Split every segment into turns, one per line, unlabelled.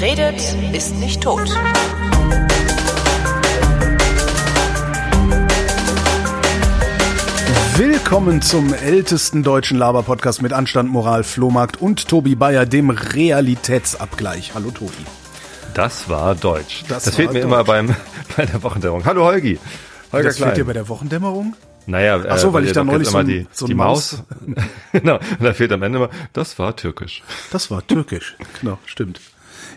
Wer redet, ist nicht tot.
Willkommen zum ältesten deutschen Laber-Podcast mit Anstand, Moral, Flohmarkt und Tobi Bayer, dem Realitätsabgleich. Hallo Tobi.
Das war Deutsch.
Das
Das,
war
fehlt mir
Deutsch.
immer beim, bei der Wochendämmerung. Hallo Holgi. Holger
Das fehlt dir
Klein.
bei der Wochendämmerung?
Naja, äh,
Ach so, weil ich
ihr
da neulich so
immer
ein-
die,
so
die
ein
Maus. genau. Und da fehlt am Ende immer, das war türkisch.
Das war türkisch. Genau, stimmt.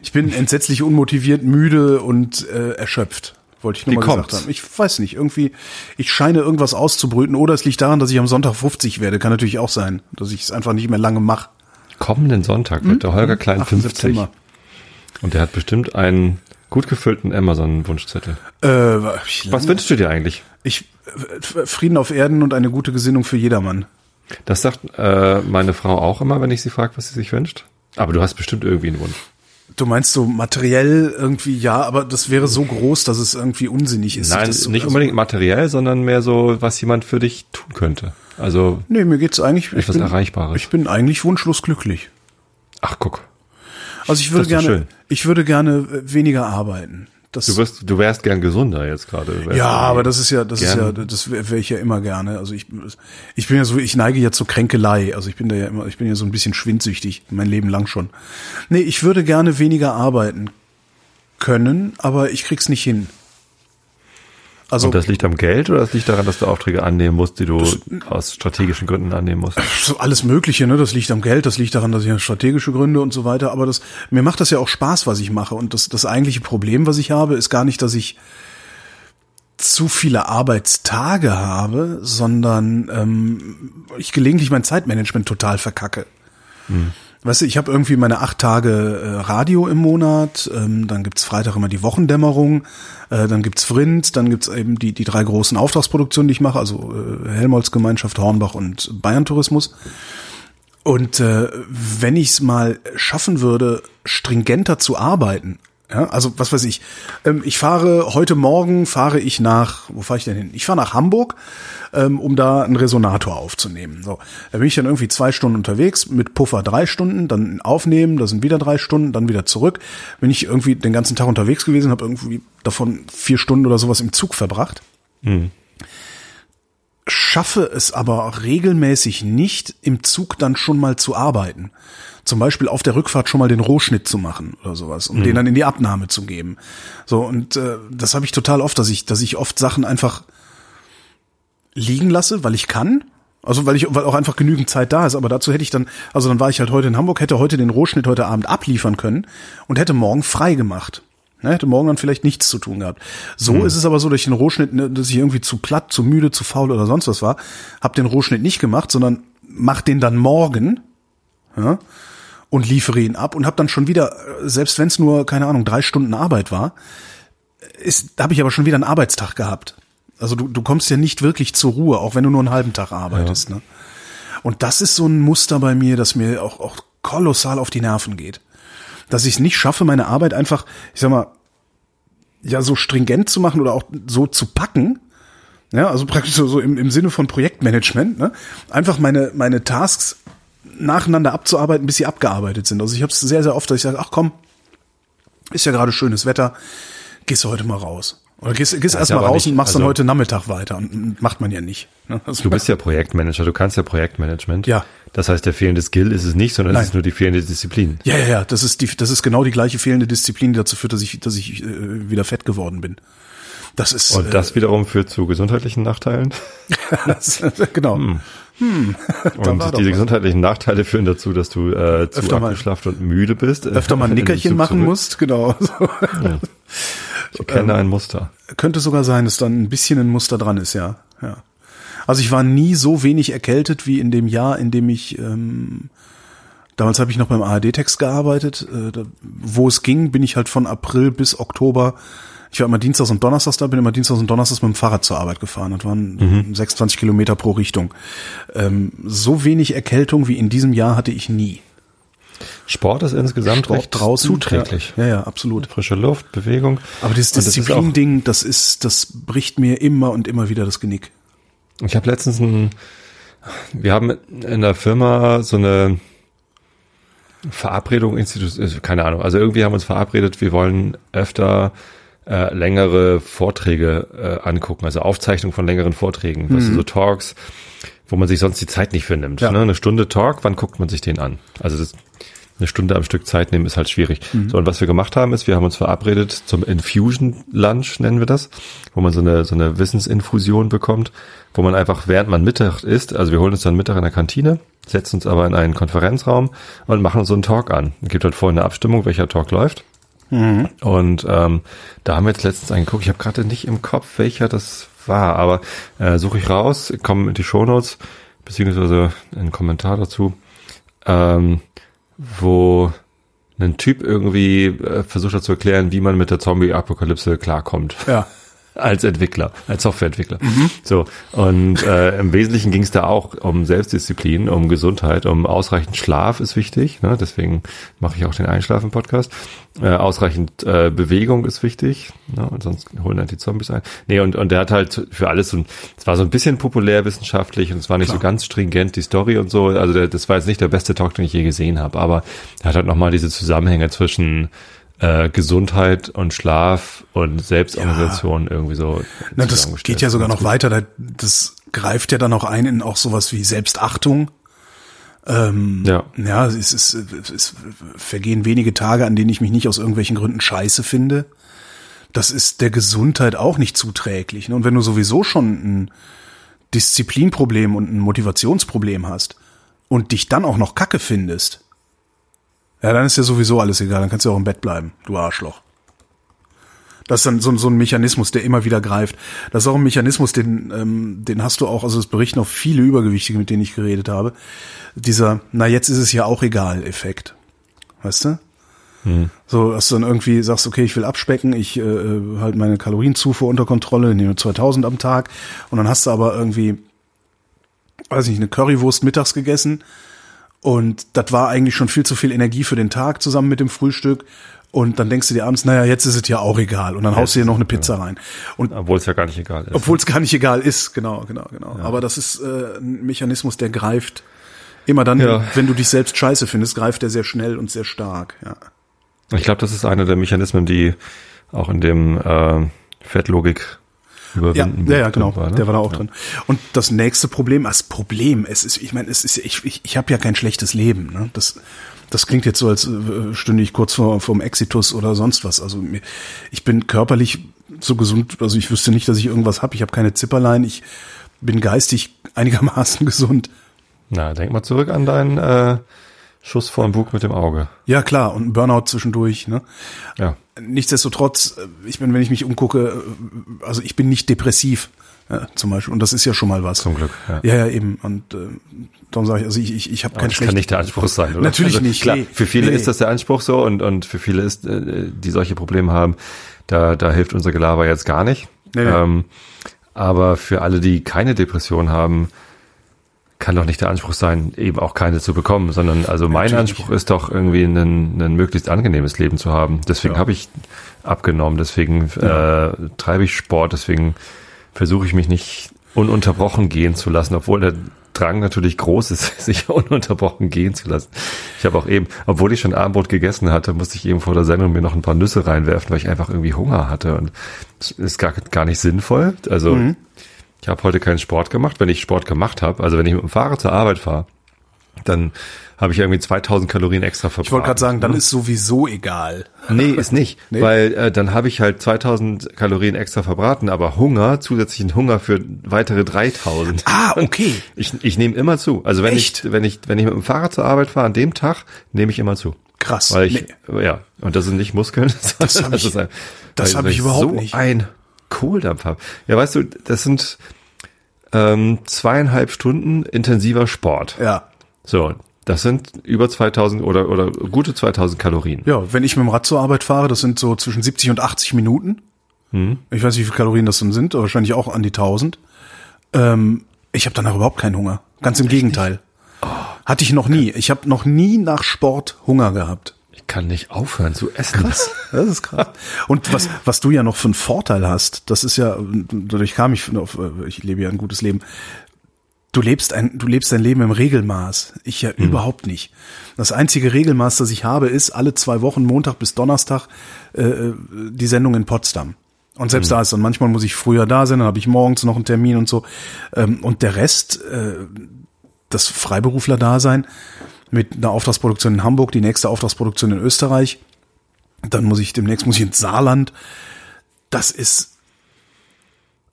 Ich bin entsetzlich unmotiviert, müde und äh, erschöpft. Wollte ich nur
Wie
mal gesagt
kommt's?
haben. Ich weiß nicht, irgendwie, ich scheine irgendwas auszubrüten oder es liegt daran, dass ich am Sonntag 50 werde. Kann natürlich auch sein, dass ich es einfach nicht mehr lange mache.
Kommenden Sonntag wird der Holger Klein
8.
50.
Hm? September.
Und der hat bestimmt einen gut gefüllten Amazon-Wunschzettel.
Äh,
Was wünschst du dir eigentlich?
ich, äh, Frieden auf Erden und eine gute Gesinnung für jedermann.
Das sagt äh, meine Frau auch immer, wenn ich sie frage, was sie sich wünscht. Aber du hast bestimmt irgendwie einen Wunsch.
Du meinst so materiell irgendwie ja, aber das wäre so groß, dass es irgendwie unsinnig ist.
Nein, nicht
also-
unbedingt materiell, sondern mehr so, was jemand für dich tun könnte. Also,
Nee, mir geht's eigentlich. ich
Etwas
bin,
Erreichbares.
Ich bin eigentlich wunschlos glücklich.
ach guck,
Also ich würde
Das ist doch
gerne,
schön.
ich würde gerne äh, weniger arbeiten. Das,
du wirst, du wärst gern gesunder jetzt gerade.
Ja, aber das ist ja, das ist ja,
gern-
das wäre wär ich ja immer gerne. Also ich, ich bin ja so, ich neige ja zur Kränkelei. Also ich bin da ja immer, ich bin ja so ein bisschen schwindsüchtig, mein Leben lang schon. Nee, ich würde gerne weniger arbeiten können, aber ich krieg's nicht hin. Also
Und das liegt am Geld oder das liegt daran, dass du Aufträge annehmen musst, die du aus strategischen Gründen annehmen musst?
so alles Mögliche, ne? Das liegt am Geld, das liegt daran, dass ich strategische Gründe und so weiter. Aber das, mir macht das ja auch Spaß, was ich mache. Und das, das eigentliche Problem, was ich habe, ist gar nicht, dass ich zu viele Arbeitstage habe, sondern ähm, ich gelegentlich mein Zeitmanagement total verkacke. Weißt du, ich habe irgendwie meine acht Tage äh, Radio im Monat, ähm, dann gibt's Freitag immer die Wochendämmerung, äh, dann gibt's Vrind, dann gibt's eben die, die drei großen Auftragsproduktionen, die ich mache, also äh, Helmholtz-Gemeinschaft, Hornbach und Bayern Tourismus. Und äh, wenn ich es mal schaffen würde, stringenter zu arbeiten, ja, also was weiß ich, ähm, ich fahre heute Morgen fahre ich nach, wo fahre ich denn hin? Ich fahre nach Hamburg, ähm, um da einen Resonator aufzunehmen. So, da bin ich dann irgendwie zwei Stunden unterwegs mit Puffer drei Stunden, dann aufnehmen, da sind wieder drei Stunden, dann wieder zurück. Bin ich irgendwie den ganzen Tag unterwegs gewesen, habe irgendwie davon vier Stunden oder sowas im Zug verbracht schaffe es aber regelmäßig nicht, im Zug dann schon mal zu arbeiten. Zum Beispiel auf der Rückfahrt schon mal den Rohschnitt zu machen oder sowas, um den dann in die Abnahme zu geben. So, und äh, das habe ich total oft, dass ich, dass ich oft Sachen einfach liegen lasse, weil ich kann. Also weil ich, weil auch einfach genügend Zeit da ist, aber dazu hätte ich dann, also dann war ich halt heute in Hamburg, hätte heute den Rohschnitt heute Abend abliefern können und hätte morgen frei gemacht. Ne, hätte morgen dann vielleicht nichts zu tun gehabt. So ist es aber so, dass ich den Rohschnitt, ne, dass ich irgendwie zu platt, zu müde, zu faul oder sonst was war, habe den Rohschnitt nicht gemacht, sondern mach den dann morgen ja, und liefere ihn ab und habe dann schon wieder, selbst wenn es nur keine Ahnung drei Stunden Arbeit war, ist, da habe ich aber schon wieder einen Arbeitstag gehabt. Also du, du kommst ja nicht wirklich zur Ruhe, auch wenn du nur einen halben Tag arbeitest. Ne? Und das ist so ein Muster bei mir, das mir auch, auch kolossal auf die Nerven geht. Dass ich es nicht schaffe, meine Arbeit einfach, ich sag mal, ja, so stringent zu machen oder auch so zu packen. Ja, also praktisch so, so im, im Sinne von Projektmanagement, ne? Einfach meine, meine Tasks nacheinander abzuarbeiten, bis sie abgearbeitet sind. Also ich habe es sehr, sehr oft, dass ich sage, ach komm, ist ja gerade schönes Wetter, gehst du heute mal raus. Oder gehst, gehst erst mal raus
nicht-
und machst dann
also-
heute Nachmittag weiter. Und, macht man ja nicht. Also,
Du bist ja Projektmanager, du kannst ja Projektmanagement.
Ja.
Das heißt, der fehlende Skill ist es nicht, sondern
Nein.
es ist nur die fehlende Disziplin.
Ja, ja, ja, das ist die, das ist genau die gleiche fehlende Disziplin, die dazu führt, dass ich, dass ich äh, wieder fett geworden bin. Das ist
Und das wiederum führt zu gesundheitlichen Nachteilen.
äh, das, genau.
Hm.
war
Und diese gesundheitlichen Nachteile führen dazu, dass du äh, zu
Öfter mal-
abgeschlafft und müde bist.
Öfter mal ein
du
Nickerchen machen
zurück-
musst, genau. So.
Ich kenne ein Muster.
Könnte sogar sein, dass dann ein bisschen ein Muster dran ist, ja. ja. Also ich war nie so wenig erkältet wie in dem Jahr, in dem ich ähm, damals habe ich noch beim ARD-Text gearbeitet. Äh, da, wo es ging, bin ich halt von April bis Oktober. Ich war immer Dienstags und Donnerstags da, bin immer Dienstags und Donnerstags mit dem Fahrrad zur Arbeit gefahren. Das waren 26 Kilometer pro Richtung. Ähm, so wenig Erkältung wie in diesem Jahr hatte ich nie.
Sport ist insgesamt
Sport
recht
draußen,
zuträglich.
Ja, ja, absolut.
Frische Luft, Bewegung.
Aber dieses Disziplin-Ding, das ist, das bricht mir immer und immer wieder das Genick.
Ich habe letztens ein, wir haben in der Firma so eine, Verabredung, Institut, äh, keine Ahnung. Also irgendwie haben wir uns verabredet, wir wollen öfter äh, längere Vorträge äh, angucken, also Aufzeichnung von längeren Vorträgen, mhm. weißt du, so Talks, wo man sich sonst die Zeit nicht für nimmt. Ja. Ne? Eine Stunde Talk, wann guckt man sich den an? Also das, eine Stunde am Stück Zeit nehmen ist halt schwierig. Mhm. So, und was wir gemacht haben, ist, wir haben uns verabredet zum Infusion Lunch, nennen wir das, wo man so eine, so eine Wissensinfusion bekommt, wo man einfach, während man Mittag isst, also wir holen uns dann Mittag in der Kantine, setzen uns aber in einen Konferenzraum und machen uns so einen Talk an. Es gibt halt vorher eine Abstimmung, welcher Talk läuft. Mhm. Und ähm, da haben wir jetzt letztens einen geguckt. Ich habe gerade nicht im Kopf, welcher das war, aber äh, suche ich raus, komme in die Shownotes, beziehungsweise einen Kommentar dazu, ähm, wo ein Typ irgendwie äh, versucht hat zu erklären, wie man mit der Zombie-Apokalypse klarkommt.
Ja
als Entwickler, als Softwareentwickler. Mhm. So und äh, im Wesentlichen ging es da auch um Selbstdisziplin, um Gesundheit, um ausreichend Schlaf ist wichtig. Ne? Deswegen mache ich auch den Einschlafen-Podcast. Äh, ausreichend äh, Bewegung ist wichtig, ne? und sonst holen halt die Zombies ein. Nee, und und der hat halt für alles so, es war so ein bisschen populärwissenschaftlich und es war nicht Klar. so ganz stringent die Story und so. Also der, das war jetzt nicht der beste Talk, den ich je gesehen habe, aber er hat halt nochmal diese Zusammenhänge zwischen äh, Gesundheit und Schlaf und Selbstorganisation ja. irgendwie so.
Na, das geht ja sogar noch weiter. Das greift ja dann auch ein in auch sowas wie Selbstachtung. Ähm, ja. Ja, es, ist, es vergehen wenige Tage, an denen ich mich nicht aus irgendwelchen Gründen scheiße finde. Das ist der Gesundheit auch nicht zuträglich. Ne? Und wenn du sowieso schon ein Disziplinproblem und ein Motivationsproblem hast und dich dann auch noch Kacke findest, ja, dann ist ja sowieso alles egal, dann kannst du auch im Bett bleiben, du Arschloch. Das ist dann so, so ein Mechanismus, der immer wieder greift. Das ist auch ein Mechanismus, den, ähm, den hast du auch, also es berichten auch viele Übergewichtige, mit denen ich geredet habe. Dieser, na jetzt ist es ja auch egal, Effekt. Weißt du? Hm. So, dass du dann irgendwie sagst, okay, ich will abspecken, ich äh, halt meine Kalorienzufuhr unter Kontrolle, nehme 2000 am Tag und dann hast du aber irgendwie, weiß nicht, eine Currywurst mittags gegessen und das war eigentlich schon viel zu viel Energie für den Tag zusammen mit dem Frühstück. Und dann denkst du dir abends, naja, jetzt ist es ja auch egal. Und dann haust du dir noch eine Pizza rein. Und
obwohl es ja gar nicht egal ist.
Obwohl es gar nicht egal ist, genau, genau, genau. Ja. Aber das ist äh, ein Mechanismus, der greift immer dann, ja. wenn du dich selbst scheiße findest, greift der sehr schnell und sehr stark. Ja.
Ich glaube, das ist einer der Mechanismen, die auch in dem äh, Fettlogik
überwinden. Ja, ja, ja genau. War, ne? Der war da auch ja. drin. Und das nächste Problem, das Problem, es ist, ich meine, es ist, ich, ich, ich habe ja kein schlechtes Leben. Ne? Das, das klingt jetzt so, als äh, stünde ich kurz vor vom Exitus oder sonst was. Also ich bin körperlich so gesund, also ich wüsste nicht, dass ich irgendwas habe. Ich habe keine Zipperlein. Ich bin geistig einigermaßen gesund.
Na, denk mal zurück an deinen äh, Schuss vor dem Bug mit dem Auge.
Ja, klar, und ein Burnout zwischendurch, ne?
Ja.
Nichtsdestotrotz, äh, ich bin, wenn ich mich umgucke, äh, also ich bin nicht depressiv, ja, zum Beispiel, und das ist ja schon mal was.
Zum Glück,
ja. Ja, ja, eben, und äh, darum sage ich, also ich, ich, ich habe kein
Das kann nicht der Anspruch sein, oder?
Natürlich also, nicht.
Klar, nee, für viele nee. ist das der Anspruch so, und, und für viele ist, äh, die solche Probleme haben, da, da hilft unser Gelaber jetzt gar nicht. Nee, nee. Ähm, aber für alle, die keine Depression haben, kann doch nicht der Anspruch sein, eben auch keine zu bekommen, sondern also mein Natürlich. Anspruch ist doch irgendwie ein, ein möglichst angenehmes Leben zu haben. Deswegen ja. habe ich abgenommen, deswegen ja. äh, treibe ich Sport, deswegen versuche ich mich nicht ununterbrochen gehen zu lassen, obwohl der Drang natürlich groß ist, sich ununterbrochen gehen zu lassen. Ich habe auch eben, obwohl ich schon Abendbrot gegessen hatte, musste ich eben vor der Sendung mir noch ein paar Nüsse reinwerfen, weil ich einfach irgendwie Hunger hatte und das ist gar, gar nicht sinnvoll. Also mhm. Ich habe heute keinen Sport gemacht. Wenn ich Sport gemacht habe, also wenn ich mit dem Fahrrad zur Arbeit fahre, dann habe ich irgendwie 2000 Kalorien extra verbraucht.
Ich wollte gerade sagen, dann ist sowieso egal.
Nee, ist nicht, nee. weil äh, dann habe ich halt 2000 Kalorien extra verbraten, aber Hunger, zusätzlichen Hunger für weitere 3000.
Ah, okay.
Ich, ich nehme immer zu. Also wenn Echt? ich wenn ich wenn ich mit dem Fahrrad zur Arbeit fahre an dem Tag, nehme ich immer zu.
Krass.
Weil ich nee. ja, und das sind nicht Muskeln,
das habe ich, das hab ich überhaupt
so
nicht.
ein Kohldampf habe. Ja, weißt du, das sind ähm, zweieinhalb Stunden intensiver Sport.
Ja.
So, das sind über 2000 oder, oder gute 2000 Kalorien.
Ja, wenn ich mit dem Rad zur Arbeit fahre, das sind so zwischen 70 und 80 Minuten. Hm. Ich weiß nicht, wie viele Kalorien das dann sind, wahrscheinlich auch an die 1000. Ähm, ich habe danach überhaupt keinen Hunger. Ganz im Echt Gegenteil. Oh, Hatte ich noch nie. Ich habe noch nie nach Sport Hunger gehabt
kann nicht aufhören zu essen.
Krass, das ist krass. Und was, was du ja noch für einen Vorteil hast, das ist ja, dadurch kam ich auf, ich lebe ja ein gutes Leben. du lebst ein, du lebst dein Leben im Regelmaß. Ich ja überhaupt nicht. Das einzige Regelmaß, das ich habe, ist alle zwei Wochen, Montag bis Donnerstag, äh, die Sendung in Potsdam. Und selbst da ist dann manchmal muss ich früher da sein, dann habe ich morgens noch einen Termin und so. Ähm, und der Rest, äh, das Freiberufler-Dasein mit einer Auftragsproduktion in Hamburg, die nächste Auftragsproduktion in Österreich. Dann muss ich demnächst muss ich ins Saarland. Das ist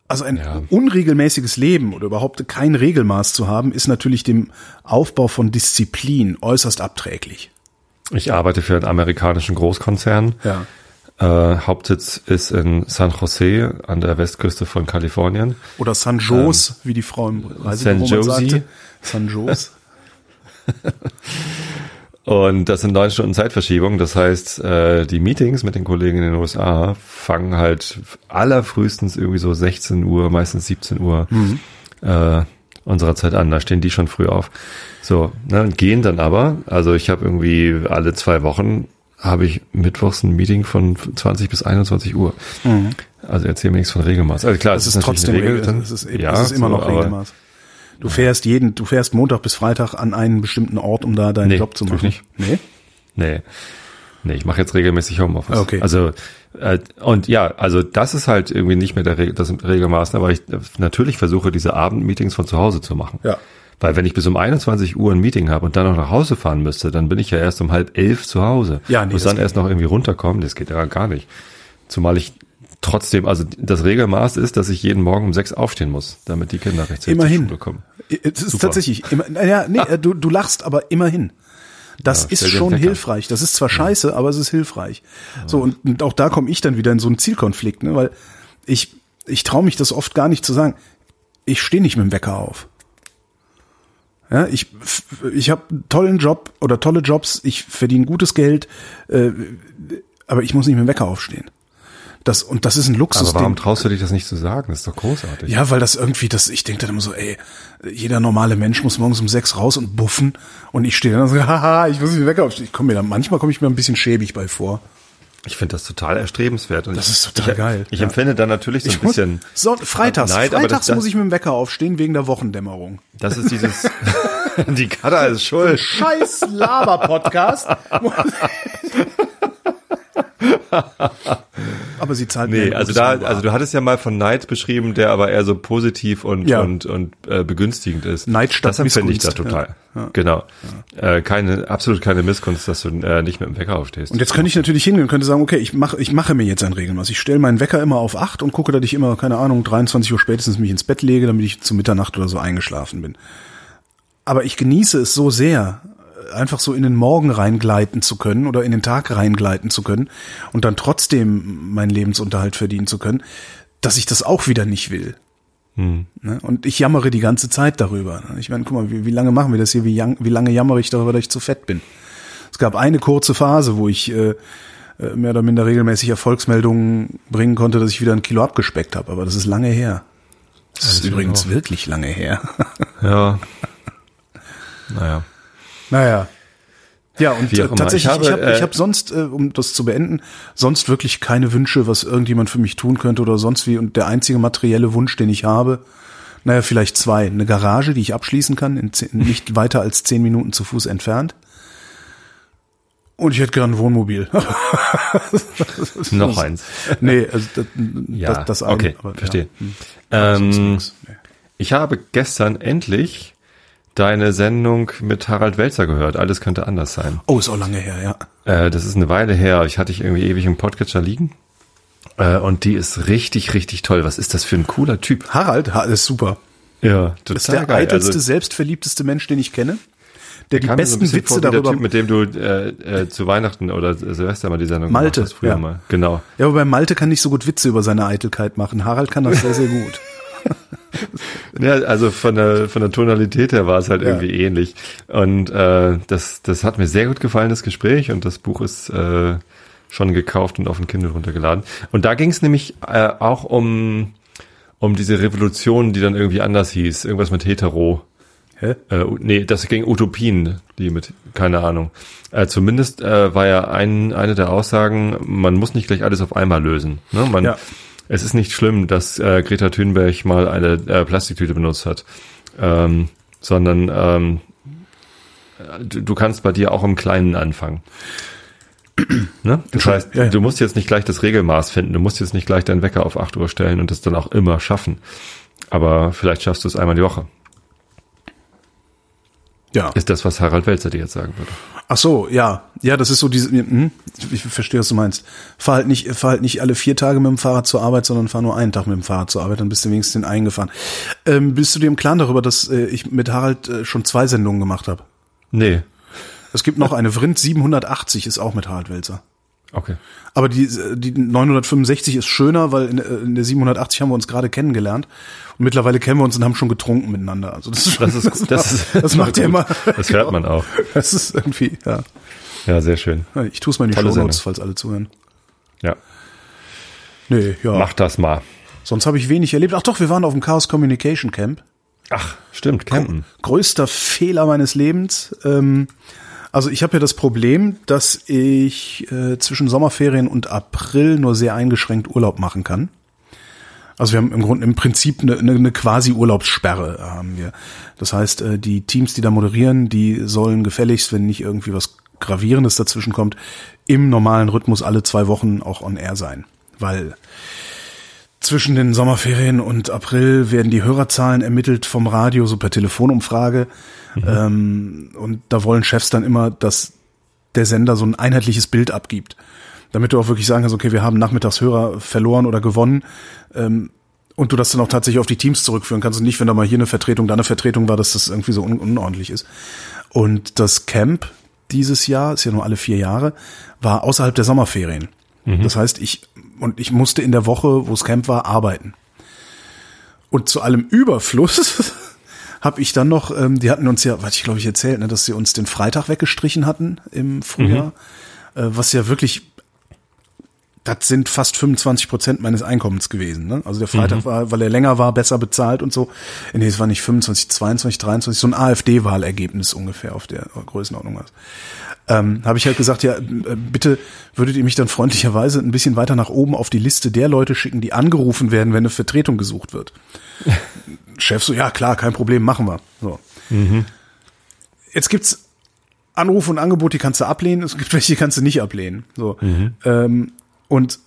also ein
Ja.
unregelmäßiges Leben oder überhaupt kein Regelmaß zu haben, ist natürlich dem Aufbau von Disziplin äußerst abträglich.
Ich arbeite für einen amerikanischen Großkonzern.
Ja.
Äh, Hauptsitz ist in San Jose an der Westküste von Kalifornien.
Oder San Jose, wie die Frau im Reisebüro
San.
San Jose.
Und das sind neun Stunden Zeitverschiebung. Das heißt, äh, die Meetings mit den Kollegen in den USA fangen halt allerfrühestens irgendwie so 16 Uhr, meistens 17 Uhr äh, unserer Zeit an. Da stehen die schon früh auf. So, ne, und gehen dann aber. Also ich habe irgendwie alle zwei Wochen habe ich mittwochs ein Meeting von 20 bis 21 Uhr. Also erzähl mir nichts von Regelmaß. Also klar,
Das
es
ist
natürlich
trotzdem
Regel.
Es ist, eben-
ja,
es ist immer
so,
noch Regelmaß. Du fährst jeden, du fährst Montag bis Freitag an einen bestimmten Ort, um da deinen
Nee,
Job zu machen. Nee?
Nee. Nee, ich mache jetzt regelmäßig Homeoffice.
Okay.
Also äh, und ja, also das ist halt irgendwie nicht mehr der Re das Regelmaßen, aber ich natürlich versuche diese Abendmeetings von zu Hause zu machen.
Ja.
Weil wenn ich bis um 21 Uhr ein Meeting habe und dann noch nach Hause fahren müsste, dann bin ich ja erst um halb elf zu Hause.
Ja, nee,
Muss dann erst noch irgendwie runterkommen, das geht ja gar nicht. Zumal ich trotzdem, also das Regelmaß ist, dass ich jeden Morgen um sechs aufstehen muss, damit die Kinder rechtzeitig
Immerhin.
zur Schule kommen.
Es ist
Super.
tatsächlich, immer, naja, nee, äh, du, du lachst, aber immerhin. Das
Ja,
ist schon hilfreich. Das ist zwar scheiße, aber es ist hilfreich. So, und, und auch da komme ich dann wieder in so einen Zielkonflikt, ne? weil ich, ich traue mich das oft gar nicht zu sagen. Ich stehe nicht mit dem Wecker auf. Ja, ich ich habe einen tollen Job oder tolle Jobs, ich verdiene gutes Geld, äh, aber ich muss nicht mit dem Wecker aufstehen. Das, und das ist ein Luxus.
Aber warum traust du dich das nicht zu sagen? Das ist doch großartig.
ja, weil das irgendwie, das, ich denke dann immer so, ey, jeder normale Mensch muss morgens um sechs raus und buffen und ich stehe dann und so, haha, ich muss mich weg aufstehen. Ich komme mir dann, manchmal komme ich mir ein bisschen schäbig bei vor.
Ich finde das total erstrebenswert. Und
Das ist total
ich,
geil.
Ich
Ja.
empfinde dann natürlich so ein
Ich muss,
bisschen,
so, freitags,
aber
freitags
das-
muss ich mit dem Wecker aufstehen wegen der Wochendämmerung.
das ist dieses, die Kada ist schuld.
Scheiß Laber-Podcast. aber sie zahlt
Nee, also da, also du hattest ja mal von Neid beschrieben, der aber eher so positiv und
Ja.
und und äh, begünstigend ist.
Neid statt
Das empfinde ich da total. Genau. Äh, keine, absolut keine Missgunst, dass du äh, nicht mit dem Wecker aufstehst.
Und jetzt könnte ich natürlich hingehen und könnte sagen, okay, ich mache ich mache mir jetzt ein Regelmaß. Ich stelle meinen Wecker immer auf acht und gucke, dass ich immer, keine Ahnung, 23 Uhr spätestens mich ins Bett lege, damit ich zu Mitternacht oder so eingeschlafen bin. Aber ich genieße es so sehr, einfach so in den Morgen reingleiten zu können oder in den Tag reingleiten zu können und dann trotzdem meinen Lebensunterhalt verdienen zu können, dass ich das auch wieder nicht will. Ne? Und ich jammere die ganze Zeit darüber. Ich meine, guck mal, wie, wie lange machen wir das hier? Wie, jang, wie lange jammere ich darüber, dass ich zu fett bin? Es gab eine kurze Phase, wo ich äh, äh, mehr oder minder regelmäßig Erfolgsmeldungen bringen konnte, dass ich wieder ein Kilo abgespeckt habe. Aber das ist lange her. Das ist
ist
übrigens
auch-
wirklich lange her.
ja. Naja.
Naja. Ja, und äh, tatsächlich, ich
Ich
habe
habe,
ich
äh,
hab sonst, äh, um das zu beenden, sonst wirklich keine Wünsche, was irgendjemand für mich tun könnte oder sonst wie. Und der einzige materielle Wunsch, den ich habe, naja, vielleicht zwei. Eine Garage, die ich abschließen kann, in zehn, nicht weiter als zehn Minuten zu Fuß entfernt. Und ich hätte gern ein Wohnmobil.
Noch eins.
nee, also das,
Ja,
das, das eine.
okay,
aber,
verstehe.
Ja. Hm.
Ähm.
Nee.
ich habe gestern endlich deine Sendung mit Harald Welzer gehört. Alles könnte anders sein.
Oh, ist auch lange her, ja.
Äh, das ist eine Weile her. Ich hatte dich irgendwie ewig im Podcatcher liegen. Äh, und die ist richtig, richtig toll. Was ist das für ein cooler Typ?
Harald ha, ist super.
Ja, total
Das ist der
geil.
eitelste,
Also,
selbstverliebteste Mensch, den ich kenne. Der die
so
besten
bisschen
Witze
vor wie der
darüber.
Typ, mit dem du äh, äh, zu Weihnachten oder Silvester mal die Sendung
Malte,
gemacht hast früher
ja.
mal. Genau.
Ja, aber bei Malte kann nicht so gut Witze über seine Eitelkeit machen. Harald kann das sehr, sehr gut.
Ja, also von der von der Tonalität her war es halt
Ja.
irgendwie ähnlich. Und äh, das das hat mir sehr gut gefallen das Gespräch und das Buch ist äh, schon gekauft und auf den Kindle runtergeladen. Und da ging es nämlich äh, auch um um diese Revolution, die dann irgendwie anders hieß, irgendwas mit hetero.
Hä?
Äh, nee, das ging Utopien, die mit, keine Ahnung. Äh, zumindest äh, war ja ein, eine der Aussagen, man muss nicht gleich alles auf einmal lösen. Ne? Man,
Ja.
Es ist nicht schlimm, dass äh, Greta Thunberg mal eine äh, Plastiktüte benutzt hat. ähm, sondern ähm, du, du kannst bei dir auch im Kleinen anfangen. Ne? Das heißt,
Ja, ja.
du musst jetzt nicht gleich das Regelmaß finden, du musst jetzt nicht gleich deinen Wecker auf 8 Uhr stellen und das dann auch immer schaffen. Aber vielleicht schaffst du es einmal die Woche.
Ja.
Ist das, was Harald Welzer dir jetzt sagen würde.
Ach so, ja. Ja, das ist so diese, hm, ich, ich verstehe, was du meinst. Fahr halt nicht, fahr halt nicht alle vier Tage mit dem Fahrrad zur Arbeit, sondern fahr nur einen Tag mit dem Fahrrad zur Arbeit, dann bist du wenigstens den eingefahren. Ähm, bist du dir im Klaren darüber, dass äh, ich mit Harald äh, schon zwei Sendungen gemacht habe?
Nee.
Es gibt noch eine Vrind 780, ist auch mit Harald Welzer.
Okay.
Aber die, die 965 ist schöner, weil in, äh, in der 780 haben wir uns gerade kennengelernt. Und mittlerweile kennen wir uns und haben schon getrunken miteinander. Also das ist schon,
Das ist gut. Das, ist,
das macht ja immer.
Das hört man auch.
Das ist irgendwie, ja.
Ja, sehr schön.
Ich tue es mal in die
Tolle
Shownotes,
Sendung.
falls alle zuhören.
Ja.
Nee, ja.
Mach das mal.
Sonst habe ich wenig erlebt. Ach doch, wir waren auf dem Chaos Communication Camp.
Ach, stimmt, campen.
Größter Fehler meines Lebens. Ähm, also ich habe ja das Problem, dass ich äh, zwischen Sommerferien und April nur sehr eingeschränkt Urlaub machen kann. Also wir haben im Grunde im Prinzip eine, eine, eine quasi Urlaubssperre haben wir. Das heißt, äh, die Teams, die da moderieren, die sollen gefälligst, wenn nicht irgendwie was Gravierendes dazwischen kommt, im normalen Rhythmus alle zwei Wochen auch on air sein. Weil zwischen den Sommerferien und April werden die Hörerzahlen ermittelt vom Radio, so per Telefonumfrage. Ähm, und da wollen Chefs dann immer, dass der Sender so ein einheitliches Bild abgibt. Damit du auch wirklich sagen kannst, okay, wir haben nachmittags Hörer verloren oder gewonnen. Ähm, und du das dann auch tatsächlich auf die Teams zurückführen kannst und nicht, wenn da mal hier eine Vertretung, da eine Vertretung war, dass das irgendwie so un unordentlich ist. Und das Camp dieses Jahr, ist ja nur alle vier Jahre, war außerhalb der Sommerferien. Das heißt, ich, und ich musste in der Woche, wo das Camp war, arbeiten. Und zu allem Überfluss habe ich dann noch, ähm, die hatten uns ja, was ich glaube ich erzählt, ne, dass sie uns den Freitag weggestrichen hatten im Frühjahr, äh, was ja wirklich, das sind fast 25 Prozent meines Einkommens gewesen. Ne? Also der Freitag war, weil er länger war, besser bezahlt und so. Nee, es war nicht 25, 22, 23, so ein AfD-Wahlergebnis ungefähr auf der Größenordnung was. Ähm, habe ich halt gesagt, ja, äh, bitte würdet ihr mich dann freundlicherweise ein bisschen weiter nach oben auf die Liste der Leute schicken, die angerufen werden, wenn eine Vertretung gesucht wird. Chef so, ja klar, kein Problem, machen wir. So. Jetzt gibt's Anrufe und Angebote, die kannst du ablehnen, es gibt welche, die kannst du nicht ablehnen. So. Ähm, und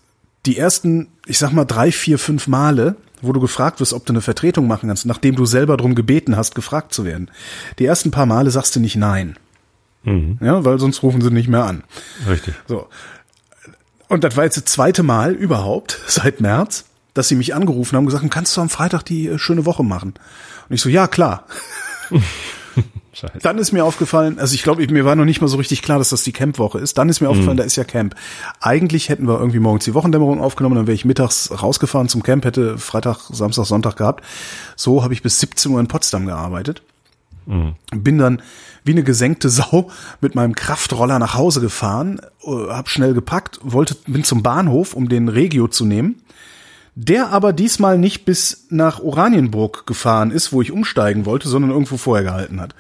die ersten, ich sag mal, drei, vier, fünf Male, wo du gefragt wirst, ob du eine Vertretung machen kannst, nachdem du selber drum gebeten hast, gefragt zu werden. Die ersten paar Male sagst du nicht nein. Ja, weil sonst rufen sie nicht mehr an.
Richtig.
So. Und das war jetzt das zweite Mal überhaupt seit März, dass sie mich angerufen haben und gesagt haben, kannst du am Freitag die äh, schöne Woche machen? Und ich so, ja, klar.
Scheiße.
Dann ist mir aufgefallen, also ich glaube, mir war noch nicht mal so richtig klar, dass das die Campwoche ist. Dann ist mir aufgefallen, da ist ja Camp. Eigentlich hätten wir irgendwie morgens die Wochendämmerung aufgenommen, dann wäre ich mittags rausgefahren zum Camp, hätte Freitag, Samstag, Sonntag gehabt. So habe ich bis 17 Uhr in Potsdam gearbeitet. Bin dann wie eine gesenkte Sau mit meinem Kraftroller nach Hause gefahren, äh, hab schnell gepackt, wollte, bin zum Bahnhof, um den Regio zu nehmen. Der aber diesmal nicht bis nach Oranienburg gefahren ist, wo ich umsteigen wollte, sondern irgendwo vorher gehalten hat.